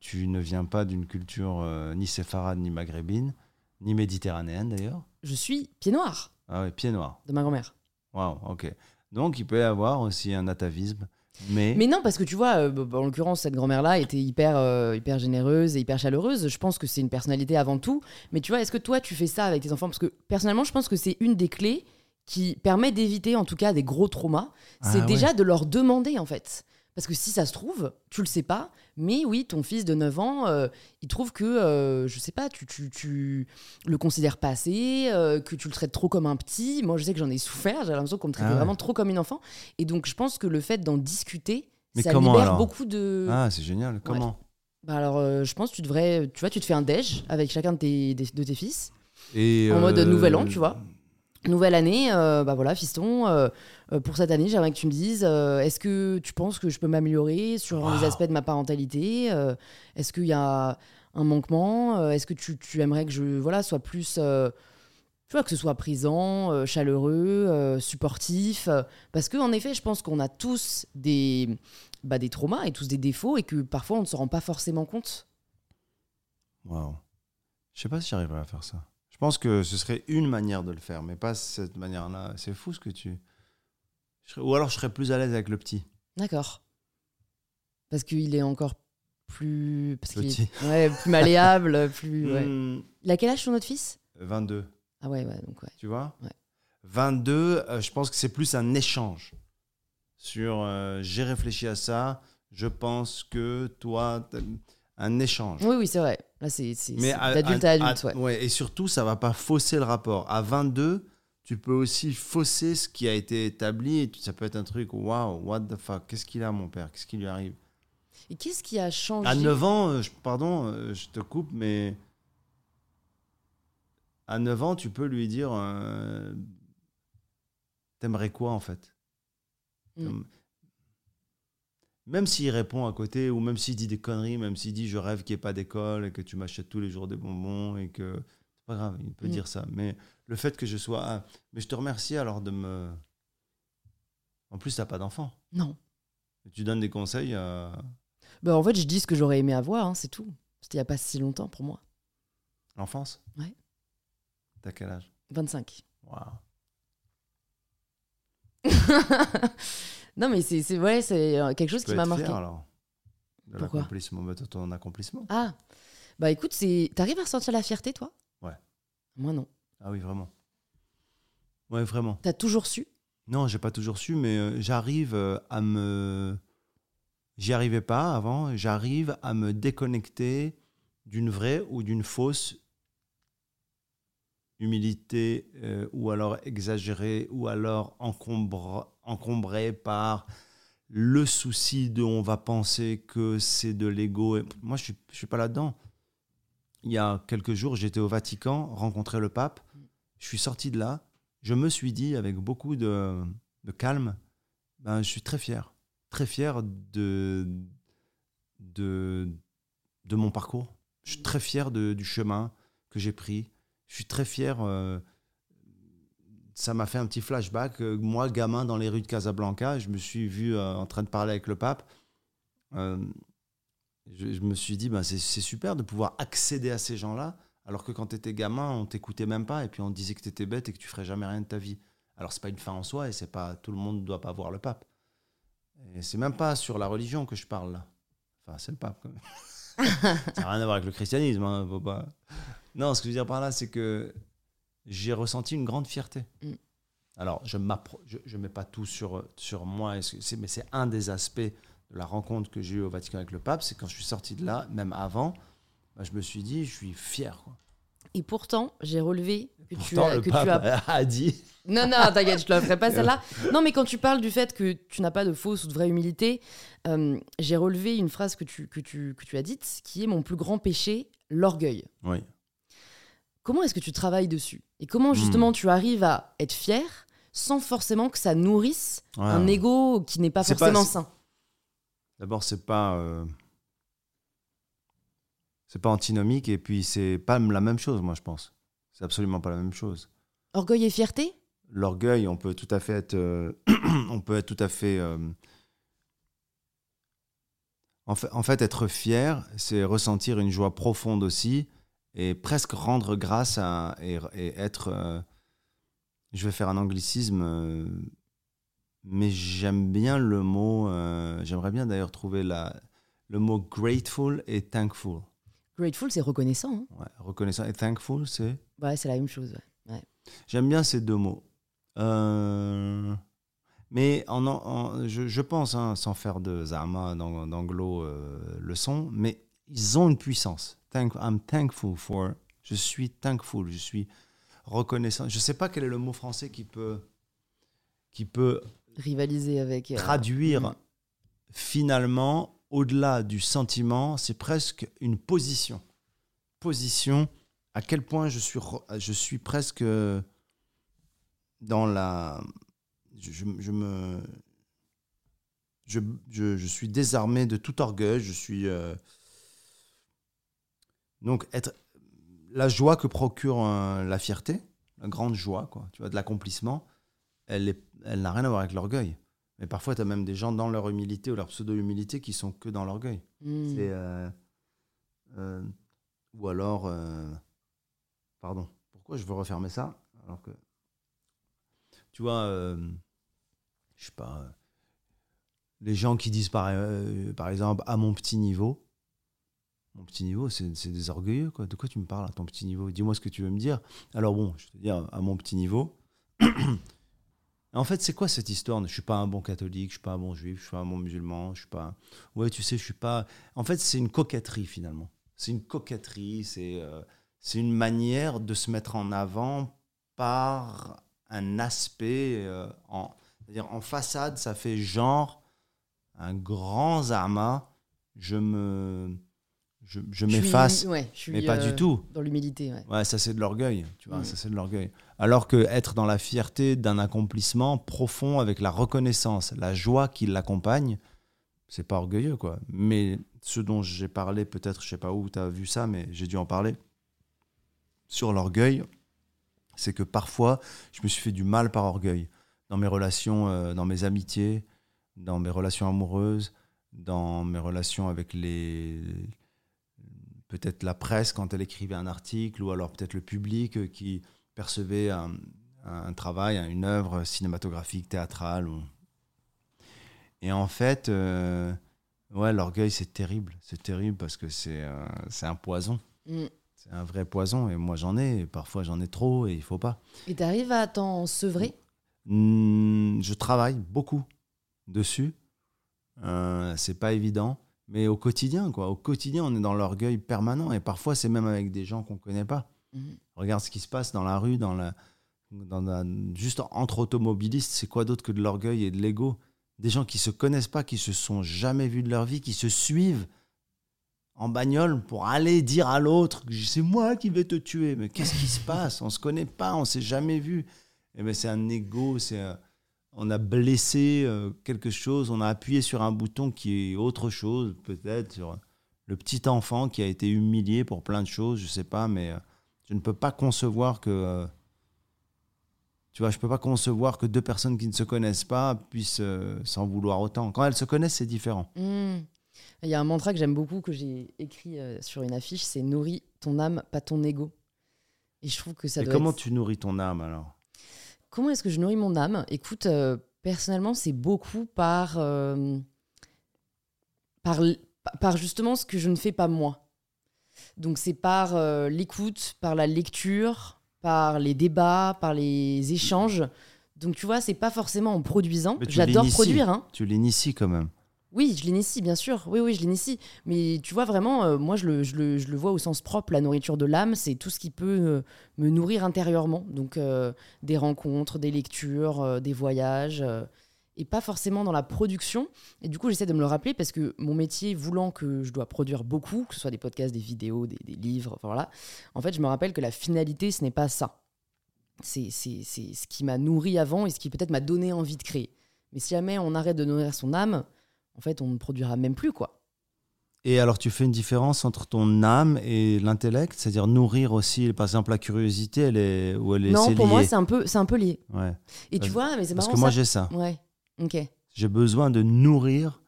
Tu ne viens pas d'une culture euh, ni séfarade, ni maghrébine, ni méditerranéenne d'ailleurs. Je suis pied noir Ah ouais, pied noir. de ma grand-mère. Waouh, ok. Donc, il peut y avoir aussi un atavisme, mais, Mais non, parce que tu vois, euh, bah, en l'occurrence, cette grand-mère-là était hyper, euh, hyper généreuse et hyper chaleureuse. Je pense que c'est une personnalité avant tout. Mais tu vois, est-ce que toi, tu fais ça avec tes enfants? Parce que personnellement, je pense que c'est une des clés qui permet d'éviter, en tout cas, des gros traumas. C'est Ah ouais. déjà de leur demander, en fait. Parce que si ça se trouve, tu le sais pas, mais oui, ton fils de 9 ans, euh, il trouve que, euh, je sais pas, tu, tu, tu le considères pas assez, euh, que tu le traites trop comme un petit. Moi, je sais que j'en ai souffert, j'ai l'impression qu'on me traitait Ah ouais. vraiment trop comme une enfant. Et donc, je pense que le fait d'en discuter, Mais ça comment, libère alors beaucoup de. ah, c'est génial. Comment Bah alors, euh, je pense que tu devrais, tu vois, tu te fais un déj avec chacun de tes, de tes fils. Et, En mode nouvel an, tu vois. Nouvelle année, euh, bah voilà, fiston, euh, euh, pour cette année, j'aimerais que tu me dises, est-ce que tu penses que je peux m'améliorer sur Wow. les aspects de ma parentalité Est-ce qu'il y a un manquement Est-ce que tu, tu aimerais que je voilà, sois plus... tu vois, que ce soit présent, chaleureux, supportif. parce qu'en effet, je pense qu'on a tous des, bah, des traumas et tous des défauts et que parfois on ne se rend pas forcément compte. Waouh. Je sais pas si j'arriverai à faire ça. Je pense que ce serait une manière de le faire, mais pas cette manière-là. C'est fou ce que tu. serais- Ou alors je serais plus à l'aise avec le petit. D'accord. Parce qu'il est encore plus... Parce qu'il est- Petit. Ouais, plus malléable, plus... ouais. Hmm, Il a quel âge ton autre fils? 22, Ah ouais, ouais, donc ouais. tu vois? Ouais. 22, euh, je pense que c'est plus un échange. Sur euh, j'ai réfléchi à ça, je pense que toi. Un échange. Oui, oui, c'est vrai. Là, c'est d'adulte à, adulte, ouais. Et surtout, ça va pas fausser le rapport. À 22, tu peux aussi fausser ce qui a été établi. Et ça peut être un truc, waouh, what the fuck, qu'est-ce qu'il a, mon père Qu'est-ce qui lui arrive? Et qu'est-ce qui a changé? À 9 ans, euh, je- pardon, euh, je te coupe, mais. À 9 ans, tu peux lui dire euh, T'aimerais quoi, en fait? Mm. Même s'il répond à côté, ou même s'il dit des conneries, même s'il dit je rêve qu'il n'y ait pas d'école et que tu m'achètes tous les jours des bonbons et que. C'est pas grave, il peut Mm. dire ça. Mais le fait que je sois. ah, mais je te remercie alors de me. En plus, t'as pas d'enfant. Non. Tu donnes des conseils à. Bah, en fait, je dis ce que j'aurais aimé avoir, hein, c'est tout. C'était il n'y a pas si longtemps pour moi. l'enfance Ouais. T'as quel âge? 25. Waouh. non, mais c'est c'est- ouais, c'est euh, quelque chose Tu qui m'a marqué. fier alors de Pourquoi l'accomplissement, de ton accomplissement. Ah, bah écoute, c'est t'arrives à ressentir la fierté, toi? Ouais. Moi, non. Ah oui, vraiment. Ouais, vraiment. T'as toujours su? Non, j'ai pas toujours su, mais euh, j'arrive euh, à me. J'y arrivais pas avant. J'arrive à me déconnecter d'une vraie ou d'une fausse humilité, euh, ou alors exagérée, ou alors encombre, encombrée par le souci de on va penser que c'est de l'ego. Moi, je je suis pas là-dedans. Il y a quelques jours, j'étais au Vatican, rencontrer le pape. Je suis sorti de là. Je me suis dit, avec beaucoup de, de calme, ben, je suis très fier. Très fier de, de, de mon parcours. Je suis très fier de- du chemin que j'ai pris. Je suis très fier. euh, ça m'a fait un petit flashback. Euh, Moi, gamin, dans les rues de Casablanca, je me suis vu euh, en train de parler avec le pape. Euh, je, me suis dit, ben, c'est super de pouvoir accéder à ces gens-là, alors que quand tu étais gamin, on t'écoutait même pas, et puis on disait que tu étais bête et que tu ferais jamais rien de ta vie. Alors, c'est pas une fin en soi, et c'est pas tout le monde ne doit pas voir le pape. Et c'est même pas sur la religion que je parle là. Enfin, c'est le pape quand ça n'a rien à voir avec le christianisme. hein, Non, ce que je veux dire par là, c'est que j'ai ressenti une grande fierté. Mm. Alors, je ne mets pas tout sur, sur moi, mais c'est un des aspects de la rencontre que j'ai eue au Vatican avec le pape. C'est quand je suis sorti de là, même avant, bah, je me suis dit, je suis fier. Quoi. Et pourtant, j'ai relevé que, tu as, le que pape tu as a dit Non, non, t'inquiète, je te la ferai pas celle-là. Non, mais quand tu parles du fait que tu n'as pas de fausse ou de vraie humilité, euh, j'ai relevé une phrase que tu, que, tu, que tu as dite, qui est mon plus grand péché, l'orgueil. Oui. Comment est-ce que tu travailles dessus? Et comment Hmm. justement tu arrives à être fier sans forcément que ça nourrisse un ego qui n'est pas forcément pas- sain? D'abord, c'est pas. euh, c'est pas antinomique et puis c'est pas la même chose, moi, je pense. C'est absolument pas la même chose. Orgueil et fierté? L'orgueil, on peut tout à fait être. euh, on peut être tout à fait. euh, en, fait, en fait, être fier, c'est ressentir une joie profonde aussi et presque rendre grâce à. et, et être. euh, je vais faire un anglicisme. euh, mais j'aime bien le mot. euh, J'aimerais bien d'ailleurs trouver la, le mot grateful et thankful. Grateful, c'est reconnaissant. hein. Ouais, reconnaissant et thankful, c'est? Ouais, c'est la même chose. ouais. J'aime bien ces deux mots. Mais en, en- je, je pense, hein, sans faire de Zama d'ang- d'anglo euh, leçon, mais ils ont une puissance. Thank, I'm thankful for. Je suis thankful. Je suis reconnaissant. Je ne sais pas quel est le mot français qui peut, qui peut Rivaliser avec. euh, traduire mm. finalement, au-delà du sentiment, c'est presque une position. Position, à quel point je suis, je suis presque dans la... Je, je- je me... Je, je- je suis désarmé de tout orgueil, je suis... euh, donc, être... La joie que procure euh, la fierté, la grande joie, quoi, tu vois, de l'accomplissement, elle est- elle n'a rien à voir avec l'orgueil. Mais parfois, tu as même des gens dans leur humilité ou leur pseudo-humilité qui sont que dans l'orgueil. Mm. C'est, euh, euh, ou alors, pardon, pourquoi je veux refermer ça alors que, tu vois, je sais pas, les gens qui disent par, par exemple à mon petit niveau, mon petit niveau, c'est des orgueilleux quoi. De quoi tu me parles à ton petit niveau? Dis-moi ce que tu veux me dire. Alors bon, je te dire à mon petit niveau. En fait, c'est quoi cette histoire? Je suis pas un bon catholique, je suis pas un bon juif, je suis pas un bon musulman, je suis pas. Ouais, tu sais, je suis pas. En fait, c'est une coquetterie finalement. C'est une coquetterie, c'est euh, une manière de se mettre en avant par un aspect euh, en, c'est-à-dire en façade, ça fait genre un grand zama. Je me, je, m'efface, ouais, mais pas euh, du tout. Dans l'humilité, ouais. Ouais, ça c'est de l'orgueil, tu vois, Mm. ça c'est de l'orgueil. Alors que être dans la fierté d'un accomplissement profond avec la reconnaissance, la joie qui l'accompagne, c'est pas orgueilleux quoi. Mais ce dont j'ai parlé, peut-être, je sais pas où tu as vu ça, mais j'ai dû en parler sur l'orgueil, c'est que parfois je me suis fait du mal par orgueil dans mes relations, euh, dans mes amitiés, dans mes relations amoureuses, dans mes relations avec les peut-être la presse quand elle écrivait un article, ou alors peut-être le public euh, qui percevait un, un travail, une œuvre cinématographique, théâtrale. ou- Et en fait, euh, ouais, l'orgueil, c'est terrible. C'est terrible parce que c'est euh, un poison. Mm. C'est un vrai poison. Et moi, j'en ai. Et parfois, j'en ai trop et il faut pas. Et t'arrives à t'en sevrer je travaille beaucoup dessus. Euh, c'est pas évident, mais au quotidien, quoi. Au quotidien, on est dans l'orgueil permanent et parfois c'est même avec des gens qu'on connaît pas. Mhm. Regarde ce qui se passe dans la rue, dans la, dans la- juste entre automobilistes, c'est quoi d'autre que de l'orgueil et de l'ego? Des gens qui se connaissent pas, qui se sont jamais vus de leur vie, qui se suivent en bagnole pour aller dire à l'autre c'est moi qui vais te tuer. Mais qu'est-ce qui se passe? On se connaît pas, on s'est jamais vu. Eh ben, c'est un ego, c'est un- on a blessé euh, quelque chose, on a appuyé sur un bouton qui est autre chose, peut-être sur le petit enfant qui a été humilié pour plein de choses, je sais pas, mais euh, je ne peux pas concevoir que euh, tu vois, je peux pas concevoir que deux personnes qui ne se connaissent pas puissent euh, s'en vouloir autant. Quand elles se connaissent, c'est différent. Mm. Il y a un mantra que j'aime beaucoup, que j'ai écrit euh, sur une affiche, c'est nourris ton âme, pas ton ego. Et je trouve que ça Et doit comment être- tu nourris ton âme alors? Comment est-ce que je nourris mon âme? Écoute, euh, personnellement, c'est beaucoup par, euh, par, Par justement ce que je ne fais pas moi. Donc c'est par euh, l'écoute, par la lecture, par les débats, par les échanges. Donc tu vois, c'est pas forcément en produisant. J'adore produire, hein. Tu l'inities quand même. Oui, je l'initie, bien sûr. Oui, oui, je l'initie. Mais tu vois, vraiment, euh, moi, je le, je, le, je le vois au sens propre. La nourriture de l'âme, c'est tout ce qui peut euh, me nourrir intérieurement. Donc, euh, des rencontres, des lectures, des voyages. et pas forcément dans la production. Et du coup, j'essaie de me le rappeler parce que mon métier, voulant que je dois produire beaucoup, que ce soit des podcasts, des vidéos, des, des livres, voilà, en fait, je me rappelle que la finalité, ce n'est pas ça. C'est ce qui m'a nourri avant et ce qui peut-être m'a donné envie de créer. Mais si jamais on arrête de nourrir son âme, en fait, on ne produira même plus, quoi. Et alors, tu fais une différence entre ton âme et l'intellect, c'est-à-dire nourrir aussi, par exemple, la curiosité, elle est, ou elle est non, pour moi, c'est un peu, c'est un peu lié. Ouais. Et tu vois, mais c'est Parce marrant. que moi, ça. j'ai ça. Ouais. Ok. J'ai besoin de nourrir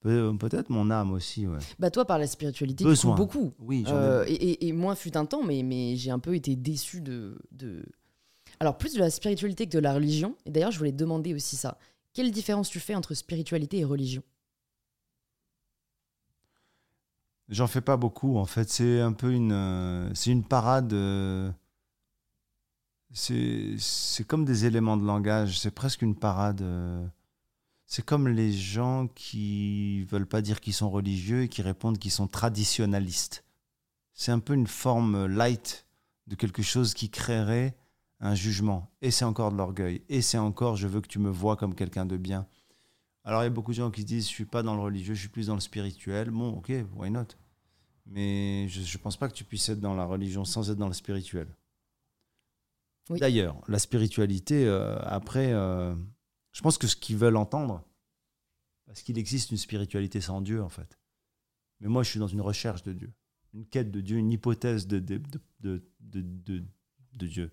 peut- peut-être mon âme aussi. Ouais. Bah toi, par la spiritualité, tu Besoin. coupes beaucoup. Oui, Euh, et, et, et moi, fut un temps, mais, mais j'ai un peu été déçu de, de. Alors, plus de la spiritualité que de la religion. Et d'ailleurs, je voulais te demander aussi ça. Quelle différence tu fais entre spiritualité et religion? J'en fais pas beaucoup, en fait. C'est un peu une, euh, c'est une parade. euh, c'est, comme des éléments de langage. C'est presque une parade. euh, c'est comme les gens qui veulent pas dire qu'ils sont religieux et qui répondent qu'ils sont traditionnalistes. C'est un peu une forme light de quelque chose qui créerait un jugement. Et c'est encore de l'orgueil. Et c'est encore, je veux que tu me vois comme quelqu'un de bien. Alors, il y a beaucoup de gens qui se disent, je suis pas dans le religieux, je suis plus dans le spirituel. Bon, ok, why not? Mais je ne pense pas que tu puisses être dans la religion sans être dans le spirituel. Oui. D'ailleurs, la spiritualité, euh, après, euh, je pense que ce qu'ils veulent entendre, parce qu'il existe une spiritualité sans Dieu, en fait. Mais moi, je suis dans une recherche de Dieu, une quête de Dieu, une hypothèse de, de, de, de, Dieu.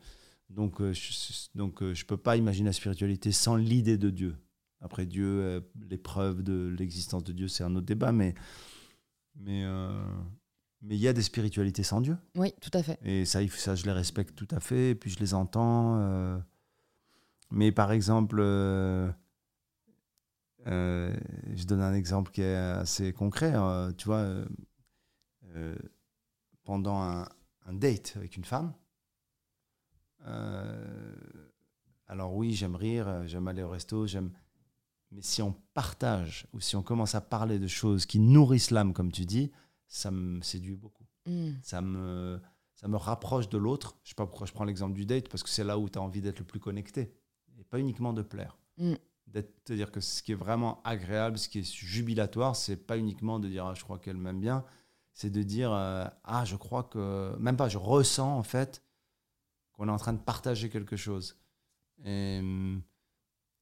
Donc, euh, je donc je peux pas imaginer la spiritualité sans l'idée de Dieu. Après Dieu, euh, les preuves de l'existence de Dieu, c'est un autre débat, mais mais euh, mais il y a des spiritualités sans Dieu. Oui, tout à fait. Et ça, ça, je les respecte tout à fait, et puis je les entends. euh. Mais par exemple, je donne un exemple qui est assez concret. tu vois, pendant un, un date avec une femme, alors oui, j'aime rire, j'aime aller au resto, j'aime. Mais si on partage ou si on commence à parler de choses qui nourrissent l'âme, comme tu dis, ça me séduit beaucoup Hmm. ça me, ça me rapproche de l'autre. Je sais pas pourquoi je prends l'exemple du date, parce que c'est là où tu as envie d'être le plus connecté. Et pas uniquement de plaire. Mm. D'être- C'est-à-dire que ce qui est vraiment agréable, ce qui est jubilatoire, c'est pas uniquement de dire ah, je crois qu'elle m'aime bien, c'est de dire euh, ah je crois que même pas je ressens en fait qu'on est en train de partager quelque chose. Et,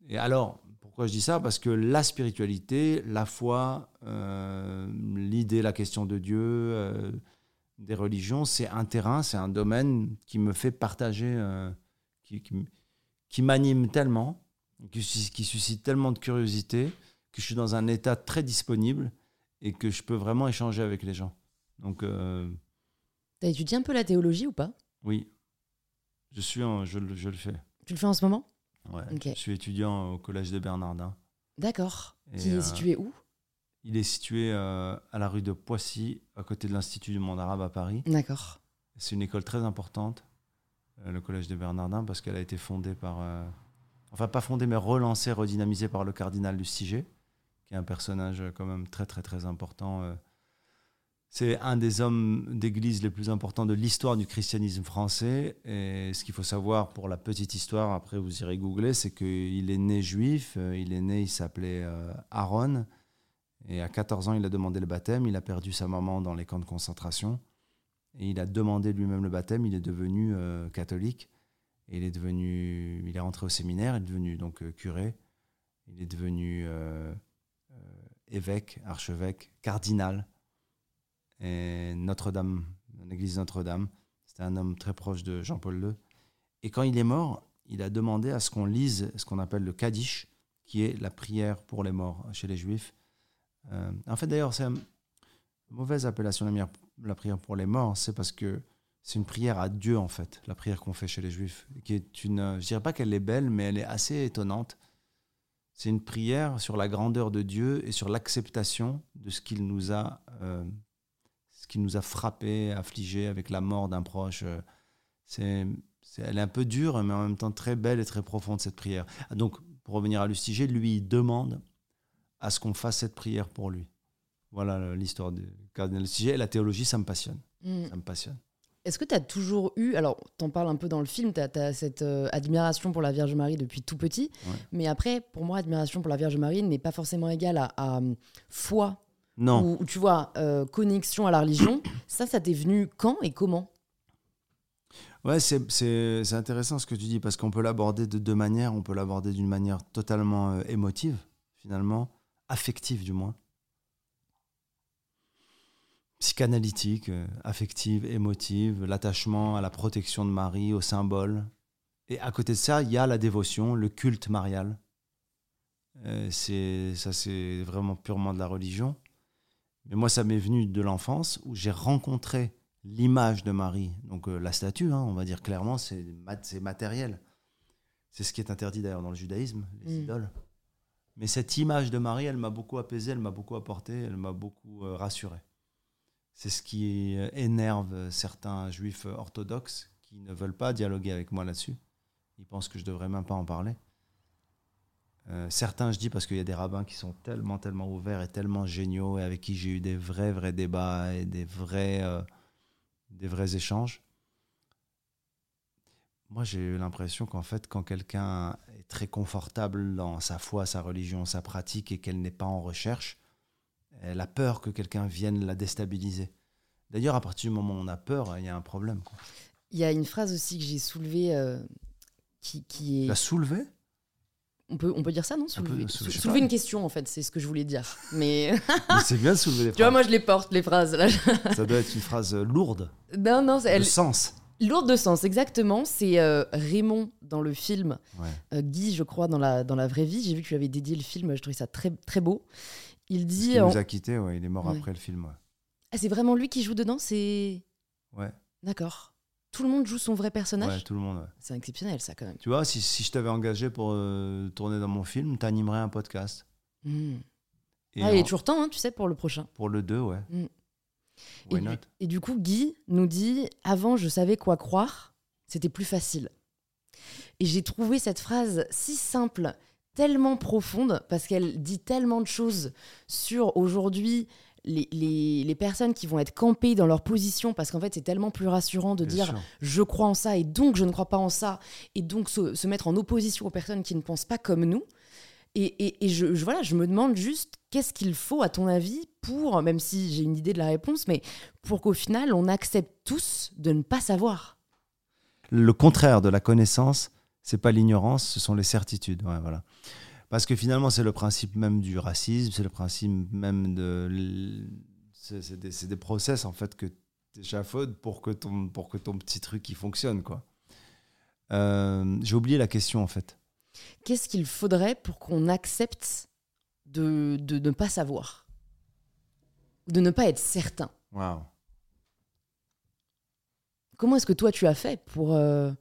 et alors pourquoi je dis ça? Parce que la spiritualité, la foi, euh, l'idée, la question de Dieu, euh, des religions, c'est un terrain, c'est un domaine qui me fait partager, euh, qui, qui, m'anime tellement, qui, sus- qui suscite tellement de curiosité, que je suis dans un état très disponible et que je peux vraiment échanger avec les gens. Donc, T'as étudié un peu la théologie ou pas? oui, je, suis en- je, le- je le fais. Tu le fais en ce moment? Ouais. Je suis étudiant au collège de Bernardin. D'accord. Qui est euh, situé où? Il est situé euh, à la rue de Poissy, à côté de l'Institut du monde arabe à Paris. D'accord. C'est une école très importante, euh, le collège de Bernardin, parce qu'elle a été fondée par. enfin, pas fondée, mais relancée, redynamisée par le cardinal Lustiger, qui est un personnage quand même très, très, très important. C'est un des hommes d'église les plus importants de l'histoire du christianisme français. Et ce qu'il faut savoir pour la petite histoire, après vous irez googler, c'est qu'il est né juif. euh, Il est né, il s'appelait euh, Aaron. Et à 14 ans, il a demandé le baptême. Il a perdu sa maman dans les camps de concentration. Et il a demandé lui-même le baptême. Il est devenu euh, catholique. Il est devenu, il est rentré au séminaire. Il est devenu donc curé. Il est devenu évêque, archevêque, cardinal. Et Notre-Dame, l'église Notre-Dame. C'était un homme très proche de Jean-Paul II. Et quand il est mort, il a demandé à ce qu'on lise ce qu'on appelle le Kaddish, qui est la prière pour les morts chez les Juifs. Euh, en fait, d'ailleurs, c'est une mauvaise appellation, la, prière- pour les morts. C'est parce que c'est une prière à Dieu, en fait, la prière qu'on fait chez les Juifs. Qui est une, je dirais pas qu'elle est belle, mais elle est assez étonnante. C'est une prière sur la grandeur de Dieu et sur l'acceptation de ce qu'il nous a, euh, qui nous a frappé, affligé avec la mort d'un proche. C'est, c'est- elle est un peu dure, mais en même temps très belle et très profonde cette prière. Donc, pour revenir à Lustiger, lui il demande à ce qu'on fasse cette prière pour lui. Voilà l'histoire du cardinal Lustiger. Et la théologie, ça me passionne. Mm. Ça me passionne. Est-ce que tu as toujours eu, alors t'en parles un peu dans le film, tu as, cette euh, admiration pour la Vierge Marie depuis tout petit, Ouais. mais après, pour moi, admiration pour la Vierge Marie n'est pas forcément égale à, à, hum, foi Non. ou, tu vois, euh, connexion à la religion. ça, ça t'est venu quand et comment? Ouais, c'est- c'est c'est intéressant ce que tu dis parce qu'on peut l'aborder de deux manières. On peut l'aborder d'une manière totalement euh, émotive, finalement, affective du moins. Psychanalytique, euh, affective, émotive, l'attachement à la protection de Marie, au symbole. Et à côté de ça, il y a la dévotion, le culte marial. Euh, c'est ça, c'est vraiment purement de la religion. Mais moi, ça m'est venu de l'enfance où j'ai rencontré l'image de Marie, donc euh, la statue, hein, on va dire clairement, c'est mat- c'est matériel. C'est ce qui est interdit d'ailleurs dans le judaïsme, les Mm. idoles. Mais cette image de Marie, elle m'a beaucoup apaisé, elle m'a beaucoup apporté, elle m'a beaucoup euh, rassuré. C'est ce qui euh, énerve certains juifs orthodoxes qui ne veulent pas dialoguer avec moi là-dessus. Ils pensent que je devrais même pas en parler. Euh, certains, je dis parce qu'il y a des rabbins qui sont tellement, tellement ouverts et tellement géniaux et avec qui j'ai eu des vrais, vrais débats et des vrais, euh, des vrais échanges. Moi, j'ai eu l'impression qu'en fait, quand quelqu'un est très confortable dans sa foi, sa religion, sa pratique et qu'elle n'est pas en recherche, elle a peur que quelqu'un vienne la déstabiliser. D'ailleurs, à partir du moment où on a peur, il y a un problème. quoi. Il y a une phrase aussi que j'ai soulevée euh, qui, qui est. Tu l'as soulevé On peut, on peut dire ça, non? Soulever, sou- pas. soulever une question, en fait, c'est ce que je voulais dire. Mais Mais C'est bien de soulever les tu vois, phrases. moi, je les porte, les phrases. Là. Ça doit être une phrase euh, lourde, non, non, de elle, sens. lourde de sens, exactement. C'est euh, Raymond dans le film, Ouais. euh, Guy, je crois, dans la, dans la vraie vie. J'ai vu que tu avais dédié le film, je trouvais ça très, très beau. Il dit. en- nous a quittés, ouais, il est mort Ouais. après le film. Ah, c'est vraiment lui qui joue dedans C'est. Ouais. D'accord. Tout le monde joue son vrai personnage Ouais, tout le monde. ouais. C'est exceptionnel, ça, quand même. Tu vois, si, si je t'avais engagé pour euh, tourner dans mon film, t'animerais un podcast. Hmm. Et Ah, il est toujours temps, hein, tu sais, pour le prochain. Pour le 2, ouais. Mm. Why Et, du- et du coup, Guy nous dit Avant, je savais quoi croire, c'était plus facile. Et j'ai trouvé cette phrase si simple, tellement profonde, parce qu'elle dit tellement de choses sur aujourd'hui les, les- les personnes qui vont être campées dans leur position, parce qu'en fait, c'est tellement plus rassurant de Bien dire sûr. je crois en ça et donc je ne crois pas en ça, et donc se, se mettre en opposition aux personnes qui ne pensent pas comme nous. Et, et- et je, je- voilà, je me demande juste qu'est-ce qu'il faut, à ton avis, pour, même si j'ai une idée de la réponse, mais pour qu'au final, on accepte tous de ne pas savoir. Le contraire de la connaissance, c'est pas l'ignorance, ce sont les certitudes. Ouais, voilà. Parce que finalement, c'est le principe même du racisme, c'est le principe même de. des, c'est des process, en fait, que tu échafaudes pour que ton, pour que ton petit truc il fonctionne, quoi. Euh, J'ai oublié la question, en fait. Qu'est-ce qu'il faudrait pour qu'on accepte de, de ne pas savoir? De ne pas être certain? Waouh. Comment est-ce que toi, tu as fait pour euh,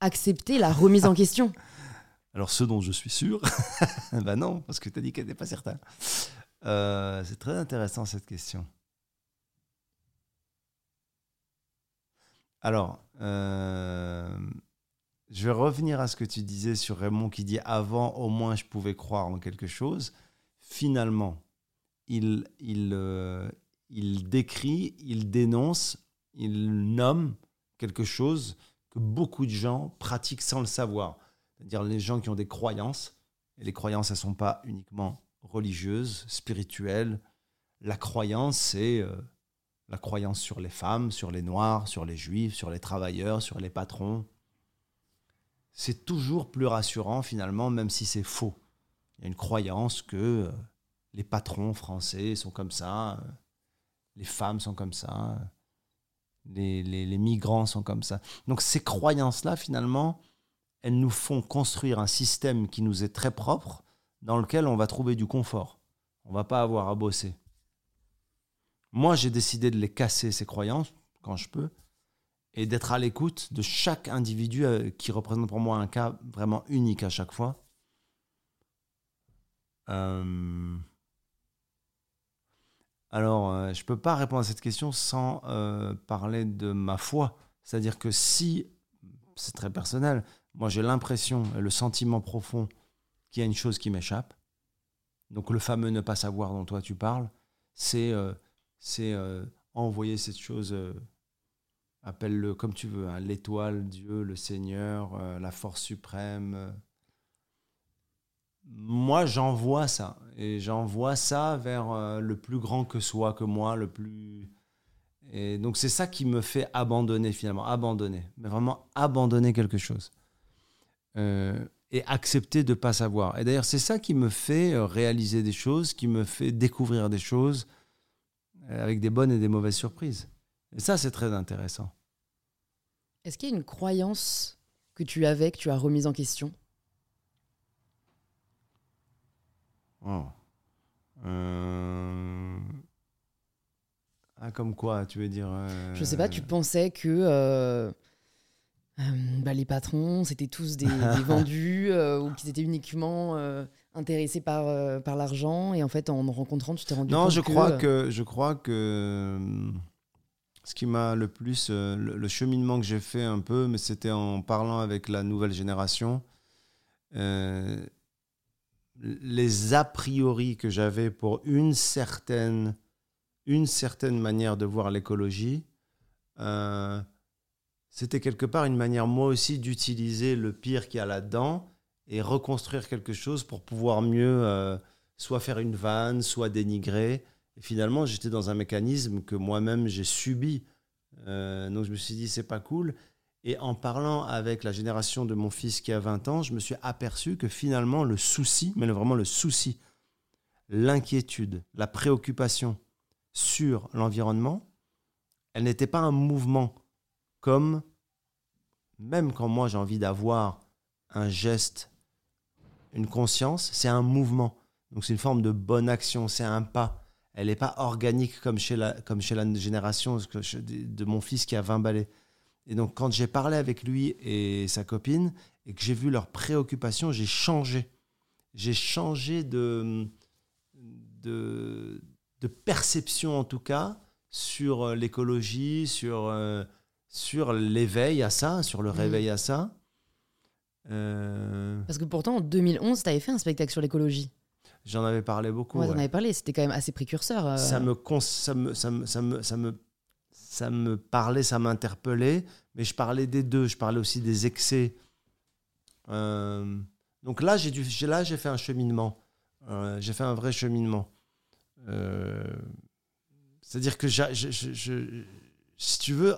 accepter la remise en question? Alors, ce dont je suis sûr, ben non, parce que tu as dit qu'elle n'est pas certain. Euh, c'est très intéressant cette question. Alors, euh, je vais revenir à ce que tu disais sur Raymond qui dit avant, au moins, je pouvais croire en quelque chose. Finalement, il, il, euh, il décrit, il dénonce, il nomme quelque chose que beaucoup de gens pratiquent sans le savoir c'est-à-dire les gens qui ont des croyances. Et les croyances, elles ne sont pas uniquement religieuses, spirituelles. La croyance, c'est euh, la croyance sur les femmes, sur les noirs, sur les juifs, sur les travailleurs, sur les patrons. C'est toujours plus rassurant finalement, même si c'est faux. Il y a une croyance que euh, les patrons français sont comme ça, euh, les femmes sont comme ça, les, les- les migrants sont comme ça. Donc ces croyances-là, finalement, elles nous font construire un système qui nous est très propre, dans lequel on va trouver du confort. On va pas avoir à bosser. Moi, j'ai décidé de les casser, ces croyances, quand je peux, et d'être à l'écoute de chaque individu euh, qui représente pour moi un cas vraiment unique à chaque fois. Euh, Alors, euh, je ne peux pas répondre à cette question sans parler de ma foi. C'est-à-dire que si, c'est très personnel, moi j'ai l'impression, le sentiment profond qu'il y a une chose qui m'échappe, donc le fameux ne pas savoir dont toi tu parles, c'est euh, euh, envoyer cette chose, euh, appelle-le comme tu veux, hein, l'étoile, Dieu, le Seigneur, euh, la force suprême. Moi, j'envoie ça. Et j'envoie ça vers le plus grand que soit que moi, le plus... Et donc c'est ça qui me fait abandonner finalement, abandonner, mais vraiment abandonner quelque chose. Euh, et accepter de ne pas savoir. Et d'ailleurs, c'est ça qui me fait euh, réaliser des choses, qui me fait découvrir des choses euh, avec des bonnes et des mauvaises surprises. Et ça, c'est très intéressant. Est-ce qu'il y a une croyance que tu avais, que tu as remise en question? Oh. Euh, Ah, comme quoi, tu veux dire euh, Je sais pas, tu pensais que euh, euh, bah, les patrons, c'était tous des, des vendus euh, ou qu'ils étaient uniquement euh, intéressés par, par l'argent. Et en fait, en me rencontrant, tu t'es rendu Non, compte je que, crois que je crois que ce qui m'a le plus le, le cheminement que j'ai fait un peu, mais c'était en parlant avec la nouvelle génération. les a priori que j'avais pour une certaine une certaine manière de voir l'écologie, c'était quelque part une manière moi aussi d'utiliser le pire qu'il y a là-dedans et reconstruire quelque chose pour pouvoir mieux euh, soit faire une vanne, soit dénigrer. Et finalement, j'étais dans un mécanisme que moi-même j'ai subi. Euh, donc je me suis dit, c'est pas cool. Et en parlant avec la génération de mon fils qui a 20 ans, je me suis aperçu que finalement, le souci, mais vraiment le souci, l'inquiétude, la préoccupation sur l'environnement, elle n'était pas un mouvement comme, même quand moi j'ai envie d'avoir un geste, une conscience, c'est un mouvement. Donc c'est une forme de bonne action, c'est un pas. Elle n'est pas organique comme chez la, comme chez la génération de mon fils qui a 20 balais. Et donc quand j'ai parlé avec lui et sa copine et que j'ai vu leurs préoccupations, j'ai changé. J'ai changé de, de, de perception en tout cas sur euh, l'écologie, sur, euh, sur l'éveil à ça, sur le Mhm. réveil à ça. Euh, Parce que pourtant, en 2011, tu avais fait un spectacle sur l'écologie. J'en avais parlé beaucoup. Ouais, ouais. avais parlé, c'était quand même assez précurseur. euh. ça me, cons- ça me, ça me, ça me, ça me, ça me parlait, ça m'interpellait, mais je parlais des deux, je parlais aussi des excès. Euh, donc là, j'ai dû, j'ai- là, j'ai fait un cheminement. Euh, j'ai fait un vrai cheminement. C'est-à-dire que, j'a- je, je- je- si tu veux,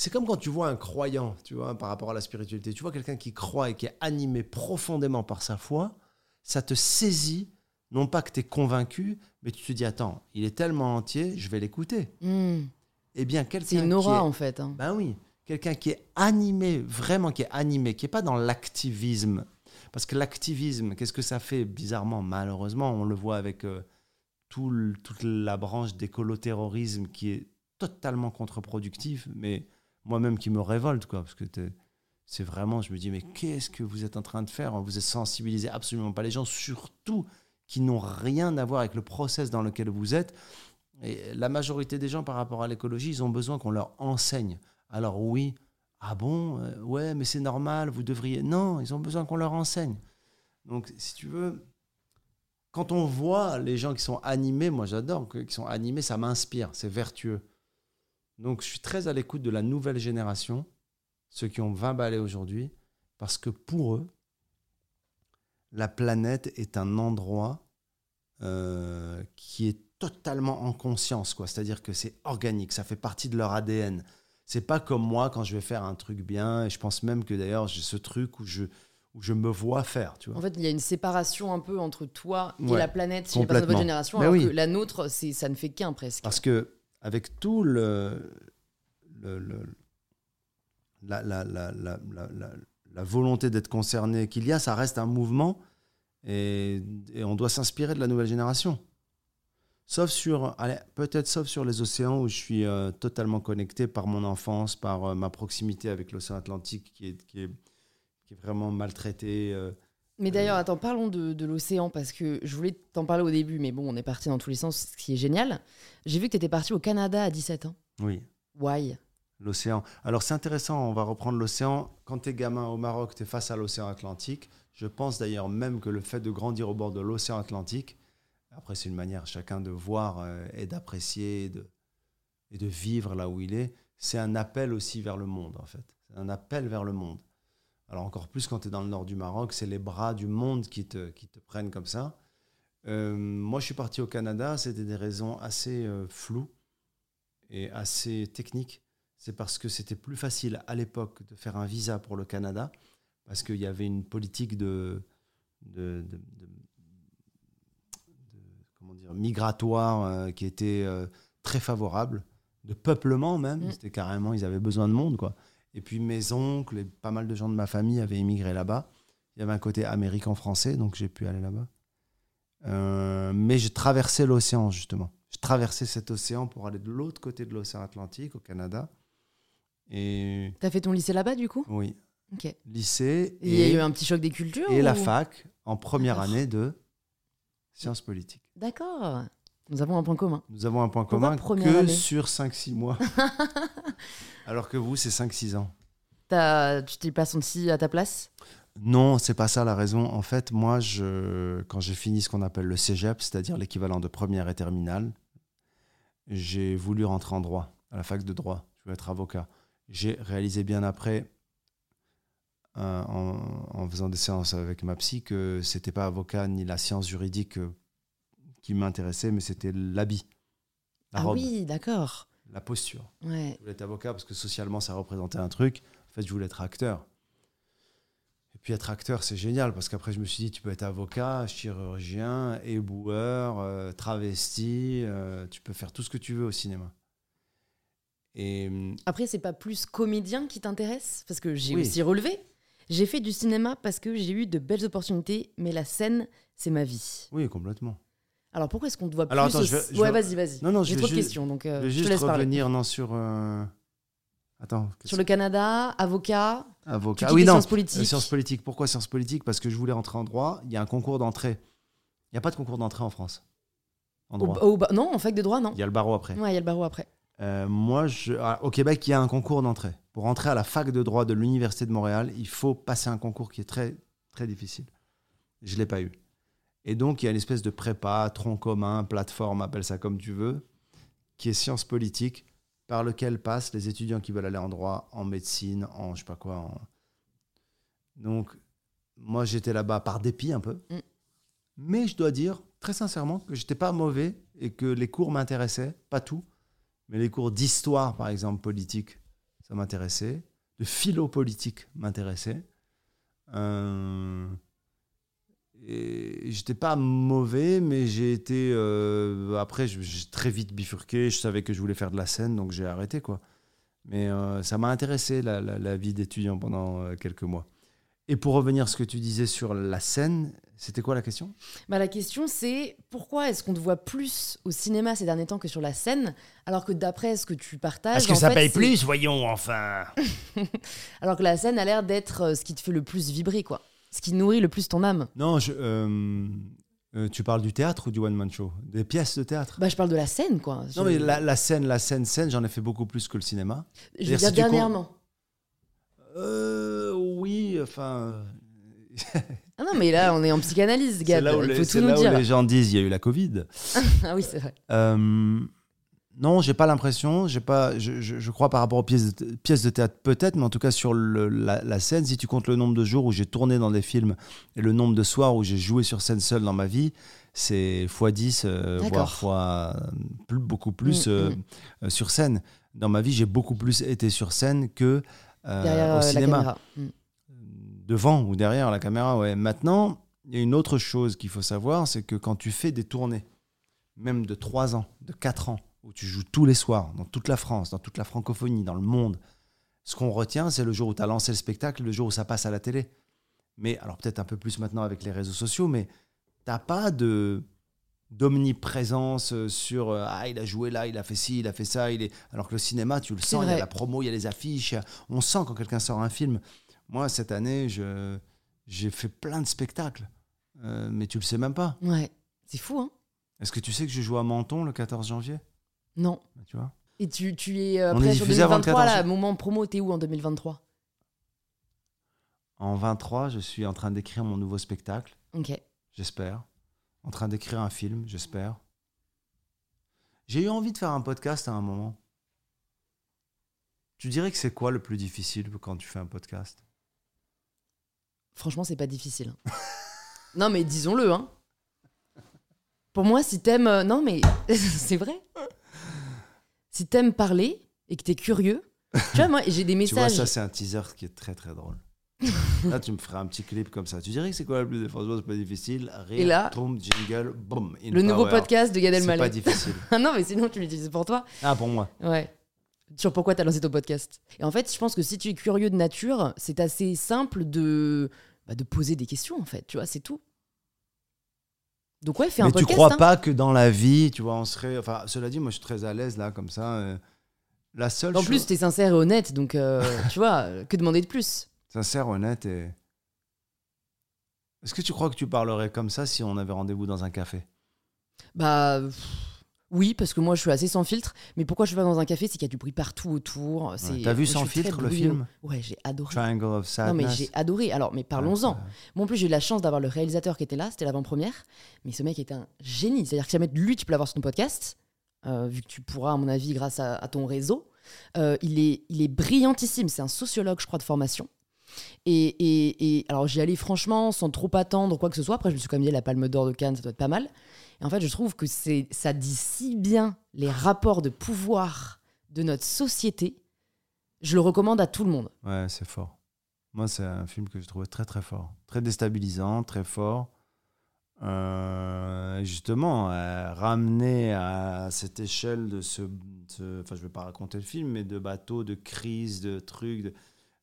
c'est comme quand tu vois un croyant, tu vois, par rapport à la spiritualité. Tu vois quelqu'un qui croit et qui est animé profondément par sa foi, ça te saisit non pas que tu es convaincu, mais tu te dis, attends, il est tellement entier, je vais l'écouter. Hmm. Eh bien, quelqu'un C'est une qui aura, est- en fait. hein. Ben oui, quelqu'un qui est animé, vraiment qui est animé, qui n'est pas dans l'activisme. Parce que l'activisme, qu'est-ce que ça fait? Bizarrement, malheureusement, on le voit avec euh, tout le- toute la branche d'écolo-terrorisme qui est totalement contre-productif, mais moi-même qui me révolte, quoi, parce que c'est vraiment, je me dis, mais qu'est-ce que vous êtes en train de faire? Vous êtes sensibilisez absolument pas les gens, surtout qui n'ont rien à voir avec le process dans lequel vous êtes. Et la majorité des gens, par rapport à l'écologie, ils ont besoin qu'on leur enseigne. Alors oui, ah bon, euh, ouais, mais c'est normal, vous devriez. Non, ils ont besoin qu'on leur enseigne. Donc, si tu veux, quand on voit les gens qui sont animés, moi j'adore, qui sont animés, ça m'inspire, c'est vertueux. Donc, je suis très à l'écoute de la nouvelle génération, ceux qui ont 20 balais aujourd'hui, parce que pour eux, la planète est un endroit euh, qui est totalement en conscience, quoi. C'est-à-dire que c'est organique, ça fait partie de leur ADN. C'est pas comme moi quand je vais faire un truc bien, et je pense même que d'ailleurs j'ai ce truc où je, où je me vois faire, tu vois. En fait, il y a une séparation un peu entre toi et Ouais, la planète chez les personnes de votre génération, Mais alors oui. que la nôtre, c'est, ça ne fait qu'un presque. Parce que avec tout le, la, volonté d'être concerné qu'il y a, ça reste un mouvement et, on doit s'inspirer de la nouvelle génération. Sauf sur, peut-être sauf sur les océans où je suis euh, totalement connecté par mon enfance, par euh, ma proximité avec l'océan Atlantique qui est, qui est, qui est vraiment maltraité, euh, Mais d'ailleurs, attends, parlons de, de l'océan parce que je voulais t'en parler au début, mais bon, on est parti dans tous les sens, ce qui est génial. J'ai vu que tu étais parti au Canada à 17 ans. Oui. Why? L'océan. Alors c'est intéressant, on va reprendre l'océan. Quand tu es gamin au Maroc, tu es face à l'océan Atlantique. Je pense d'ailleurs même que le fait de grandir au bord de l'océan Atlantique, après c'est une manière chacun de voir euh, et d'apprécier et de, et de vivre là où il est, c'est un appel aussi vers le monde en fait. C'est un appel vers le monde. Alors encore plus quand tu es dans le nord du Maroc, c'est les bras du monde qui te, qui te prennent comme ça. Euh, moi je suis parti au Canada, c'était des raisons assez euh, floues et assez techniques c'est parce que c'était plus facile à l'époque de faire un visa pour le Canada, parce qu'il y avait une politique de, de, de- de- de- comment dire, migratoire euh, qui était très favorable, de peuplement même. Mm. C'était carrément, ils avaient besoin de monde. Quoi. Et puis mes oncles et pas mal de gens de ma famille avaient immigré là-bas. Il y avait un côté américain-français, donc j'ai pu aller là-bas. Euh, mais j'ai traversé l'océan, justement. J'ai traversé cet océan pour aller de l'autre côté de l'océan Atlantique, au Canada. Et T'as fait ton lycée là-bas du coup? Oui, Ok. Lycée il y a eu un petit choc des cultures et la fac en première année de sciences politiques. D'accord. Nous avons un point commun. Nous avons un point Pourquoi commun que année sur 5-6 mois. Alors que vous, c'est 5-6 ans. T'as- tu t'es pas senti à ta place? Non, c'est pas ça la raison. En fait, moi, je, quand j'ai fini ce qu'on appelle le cégep, c'est-à-dire l'équivalent de première et terminale, j'ai voulu rentrer en droit, à la fac de droit. Je voulais être avocat. J'ai réalisé bien après, euh, en, en faisant des séances avec ma psy, que c'était pas avocat ni la science juridique euh, qui m'intéressait, mais c'était l'habit, la Ah robe, oui, d'accord. la posture. Ouais. Je voulais être avocat parce que socialement, ça représentait un truc. En fait, je voulais être acteur. Et puis être acteur, c'est génial parce qu'après, je me suis dit, tu peux être avocat, chirurgien, éboueur, euh, travesti, euh, tu peux faire tout ce que tu veux au cinéma. Et hum, Après, c'est pas plus comédien qui t'intéresse? Parce que j'ai Oui. aussi relevé. J'ai fait du cinéma parce que j'ai eu de belles opportunités, mais la scène, c'est ma vie. oui, complètement. Alors pourquoi est-ce qu'on te voit Alors, plus attends, je Ouais, vas-y, vas-y. Non, non, je J'ai vais trop de questions, donc euh, je vais je te juste laisse parler. revenir non, sur. euh, Attends. Sur le Canada, avocat, tu Avocat. dis Ah oui, des non. sciences Euh, politiques. sciences politiques. Pourquoi sciences politiques? Parce que je voulais rentrer en droit. Il y a un concours d'entrée. Il n'y a pas de concours d'entrée en France. En Au- droit. au non, en fac de droit, non. Il y a le barreau après. Ouais, il y a le barreau après. Euh, moi, je, ah, au Québec, il y a un concours d'entrée. Pour entrer à la fac de droit de l'Université de Montréal, il faut passer un concours qui est très, très difficile. Je ne l'ai pas eu. Et donc, il y a une espèce de prépa, tronc commun, plateforme, appelle ça comme tu veux, qui est sciences politiques, par lequel passent les étudiants qui veulent aller en droit, en médecine, en je sais pas quoi. en- Donc, moi, j'étais là-bas par dépit un peu. Mm. Mais je dois dire, très sincèrement, que j'étais pas mauvais et que les cours m'intéressaient, pas tout. Mais les cours d'histoire, par exemple, politique, ça m'intéressait. De philo politique m'intéressait. Euh, et j'étais pas mauvais, mais j'ai été. euh, après, je- j'ai très vite bifurqué. Je savais que je voulais faire de la scène, donc j'ai arrêté, quoi. Mais euh, ça m'a intéressé, la, la- la vie d'étudiant pendant euh, quelques mois. Et pour revenir à ce que tu disais sur la scène, c'était quoi la question? Bah, la question, c'est pourquoi est-ce qu'on te voit plus au cinéma ces derniers temps que sur la scène, alors que d'après ce que tu partages. en fait, c'est- voyons, enfin Alors que la scène a l'air d'être ce qui te fait le plus vibrer, quoi. Ce qui nourrit le plus ton âme. Non, je, euh, euh, tu parles du théâtre ou du one-man show? Des pièces de théâtre? Bah, je parle de la scène, quoi. Non, mais la, la scène, la scène, scène, j'en ai fait beaucoup plus que le cinéma. Je veux dire si dernièrement. Euh, oui, enfin. Ah non, mais là, on est en psychanalyse, C'est Gab. là où, Il les, faut c'est tout nous là où les gens disent il y a eu la Covid. Ah oui, c'est vrai. Euh, non, j'ai pas l'impression. J'ai pas. Je, je- je crois par rapport aux pièces de, pièces de théâtre peut-être, mais en tout cas sur le- la, la scène, si tu comptes le nombre de jours où j'ai tourné dans des films et le nombre de soirs où j'ai joué sur scène seul dans ma vie, c'est x 10 euh, voire fois plus, beaucoup plus Mm, euh, mm. euh, sur scène. Dans ma vie, j'ai beaucoup plus été sur scène que euh, au euh, cinéma. Mm. devant ou derrière la caméra. Ouais. Maintenant, il y a une autre chose qu'il faut savoir, c'est que quand tu fais des tournées, même de 3 ans, de 4 ans, où tu joues tous les soirs, dans toute la France, dans toute la francophonie, dans le monde, ce qu'on retient, c'est le jour où tu as lancé le spectacle, le jour où ça passe à la télé. Mais, alors peut-être un peu plus maintenant avec les réseaux sociaux, mais t'as pas de d'omniprésence euh, sur euh, ah il a joué là il a fait ci il a fait ça il est alors que le cinéma tu le sens il y a la promo il y a les affiches on sent quand quelqu'un sort un film moi cette année je J'ai fait plein de spectacles, euh, mais tu le sais même pas. Ouais. C'est fou, hein Est-ce que tu sais que je joue à Menton le 14 janvier? Non. Bah, Tu vois Et tu, tu es euh, On après est sur diffusé avant le 2023, là, 14. moment promo, t'es où en 2023 En 23, je suis en train d'écrire mon nouveau spectacle, Ok. j'espère. En train d'écrire un film, j'espère. J'ai eu envie de faire un podcast à un moment. Tu dirais que c'est quoi le plus difficile quand tu fais un podcast? Franchement, c'est pas difficile. hein. non, mais disons-le, hein. Pour moi, si t'aimes. euh, non, mais c'est vrai. Si t'aimes parler et que t'es curieux. Tu vois, moi, j'ai des Tu vois, messages. ça, c'est un teaser qui est très très drôle. là, tu me ferais un petit clip comme ça. Tu dirais que c'est quoi le plus Franchement, c'est pas difficile. Rire, Et là, boum, jingle, boum. le nouveau power. podcast de Gad C'est pas Elmaleh. difficile. Non, mais sinon, tu l'utilises pour toi. Ah, pour moi. Ouais. Sur pourquoi t'as lancé ton podcast. Et en fait, je pense que si tu es curieux de nature, c'est assez simple de, bah, de poser des questions, en fait. Tu vois, c'est tout. Donc, ouais, fais un Mais tu podcast. crois hein. pas que dans la vie, tu vois, on serait. Enfin, cela dit, moi, je suis très à l'aise là, comme ça. euh, La seule En chose. plus, t'es sincère et honnête, donc euh, tu vois, que demander de plus? Sincère, honnête et. Est-ce que tu crois que tu parlerais comme ça si on avait rendez-vous dans un café? Bah pff, oui, parce que moi je suis assez sans filtre. Mais pourquoi je suis pas dans un café C'est qu'il y a du bruit partout autour. c'est- T'as vu Sans filtre, le film Ouais, j'ai adoré. Triangle of Non Sadness. mais j'ai adoré. Alors, mais parlons-en. Moi en plus j'ai eu la chance d'avoir le réalisateur qui était là, c'était l'avant-première. Mais ce mec était un génie. C'est-à-dire que si jamais lui tu peux l'avoir sur ton podcast, euh, vu que tu pourras à mon avis grâce à, à ton réseau, euh, il, est, il est brillantissime. C'est un sociologue je crois de formation. Et, et, et alors j'y allais franchement sans trop attendre quoi que ce soit. Après je me suis quand même dit la Palme d'Or de Cannes ça doit être pas mal. Et en fait je trouve que ça dit si bien les rapports de pouvoir de notre société. Je le recommande à tout le monde. Ouais, c'est fort. Moi, c'est un film que je trouvais très très fort. Très déstabilisant, très fort. Euh, justement, euh, ramener à cette échelle de ce, Enfin, je vais pas raconter le film, mais de bateaux, de crises, de trucs, de,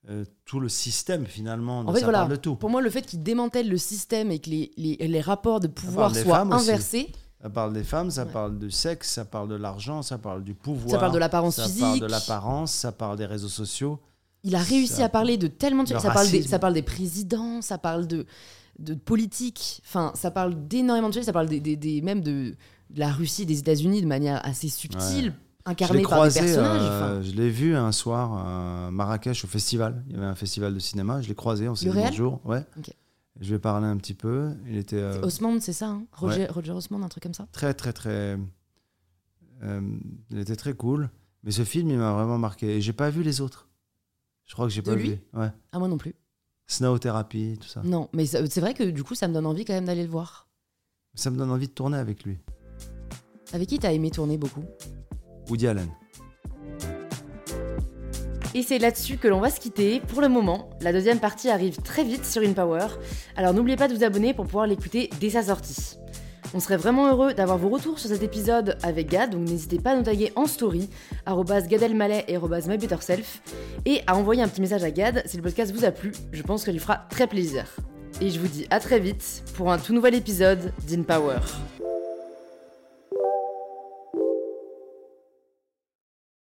euh, tout le système finalement. En fait, ça voilà. parle de tout. Pour moi, le fait qu'il démantèle le système et que les, les, les rapports de pouvoir soient aussi. inversés, Ça parle des femmes, ça Ouais. parle du sexe, ça parle de l'argent, ça parle du pouvoir. ça parle de l'apparence ça parle physique. de l'apparence, ça parle des réseaux sociaux. Il a réussi Ça- à parler de tellement de choses. Ça parle, des, racisme. ça parle des présidents, ça parle de, de politique, enfin, ça parle d'énormément de choses. Ça parle des, des- des- même de, de la Russie des États-Unis de manière assez subtile, l'ai incarnée par croisé, des personnages. euh, je l'ai vu un soir à Marrakech au festival. Il y avait un festival de cinéma. Je l'ai croisé, on s'est dit bonjour. Ouais. Ok. Je lui ai parlé un petit peu. Il était euh, Osmond, c'est ça hein? Roger, Roger Osmond, un truc comme ça? Très, très, très. euh, il était très cool. Mais ce film, il m'a vraiment marqué. Et j'ai pas vu les autres. Je crois que j'ai pas lui vu. Ouais. Ah, moi non plus. Snow Therapy, tout ça. Non, mais c'est vrai que du coup, ça me donne envie quand même d'aller le voir. Ça me donne envie de tourner avec lui. Avec qui t'as aimé tourner beaucoup? Woody Allen. Et c'est là-dessus que l'on va se quitter pour le moment. La deuxième partie arrive très vite sur InPower, alors n'oubliez pas de vous abonner pour pouvoir l'écouter dès sa sortie. On serait vraiment heureux d'avoir vos retours sur cet épisode avec Gad, donc n'hésitez pas à nous taguer en story, gadelmalais et mybetterself, et à envoyer un petit message à Gad si le podcast vous a plu, je pense que lui fera très plaisir. Et je vous dis à très vite pour un tout nouvel épisode d'InPower.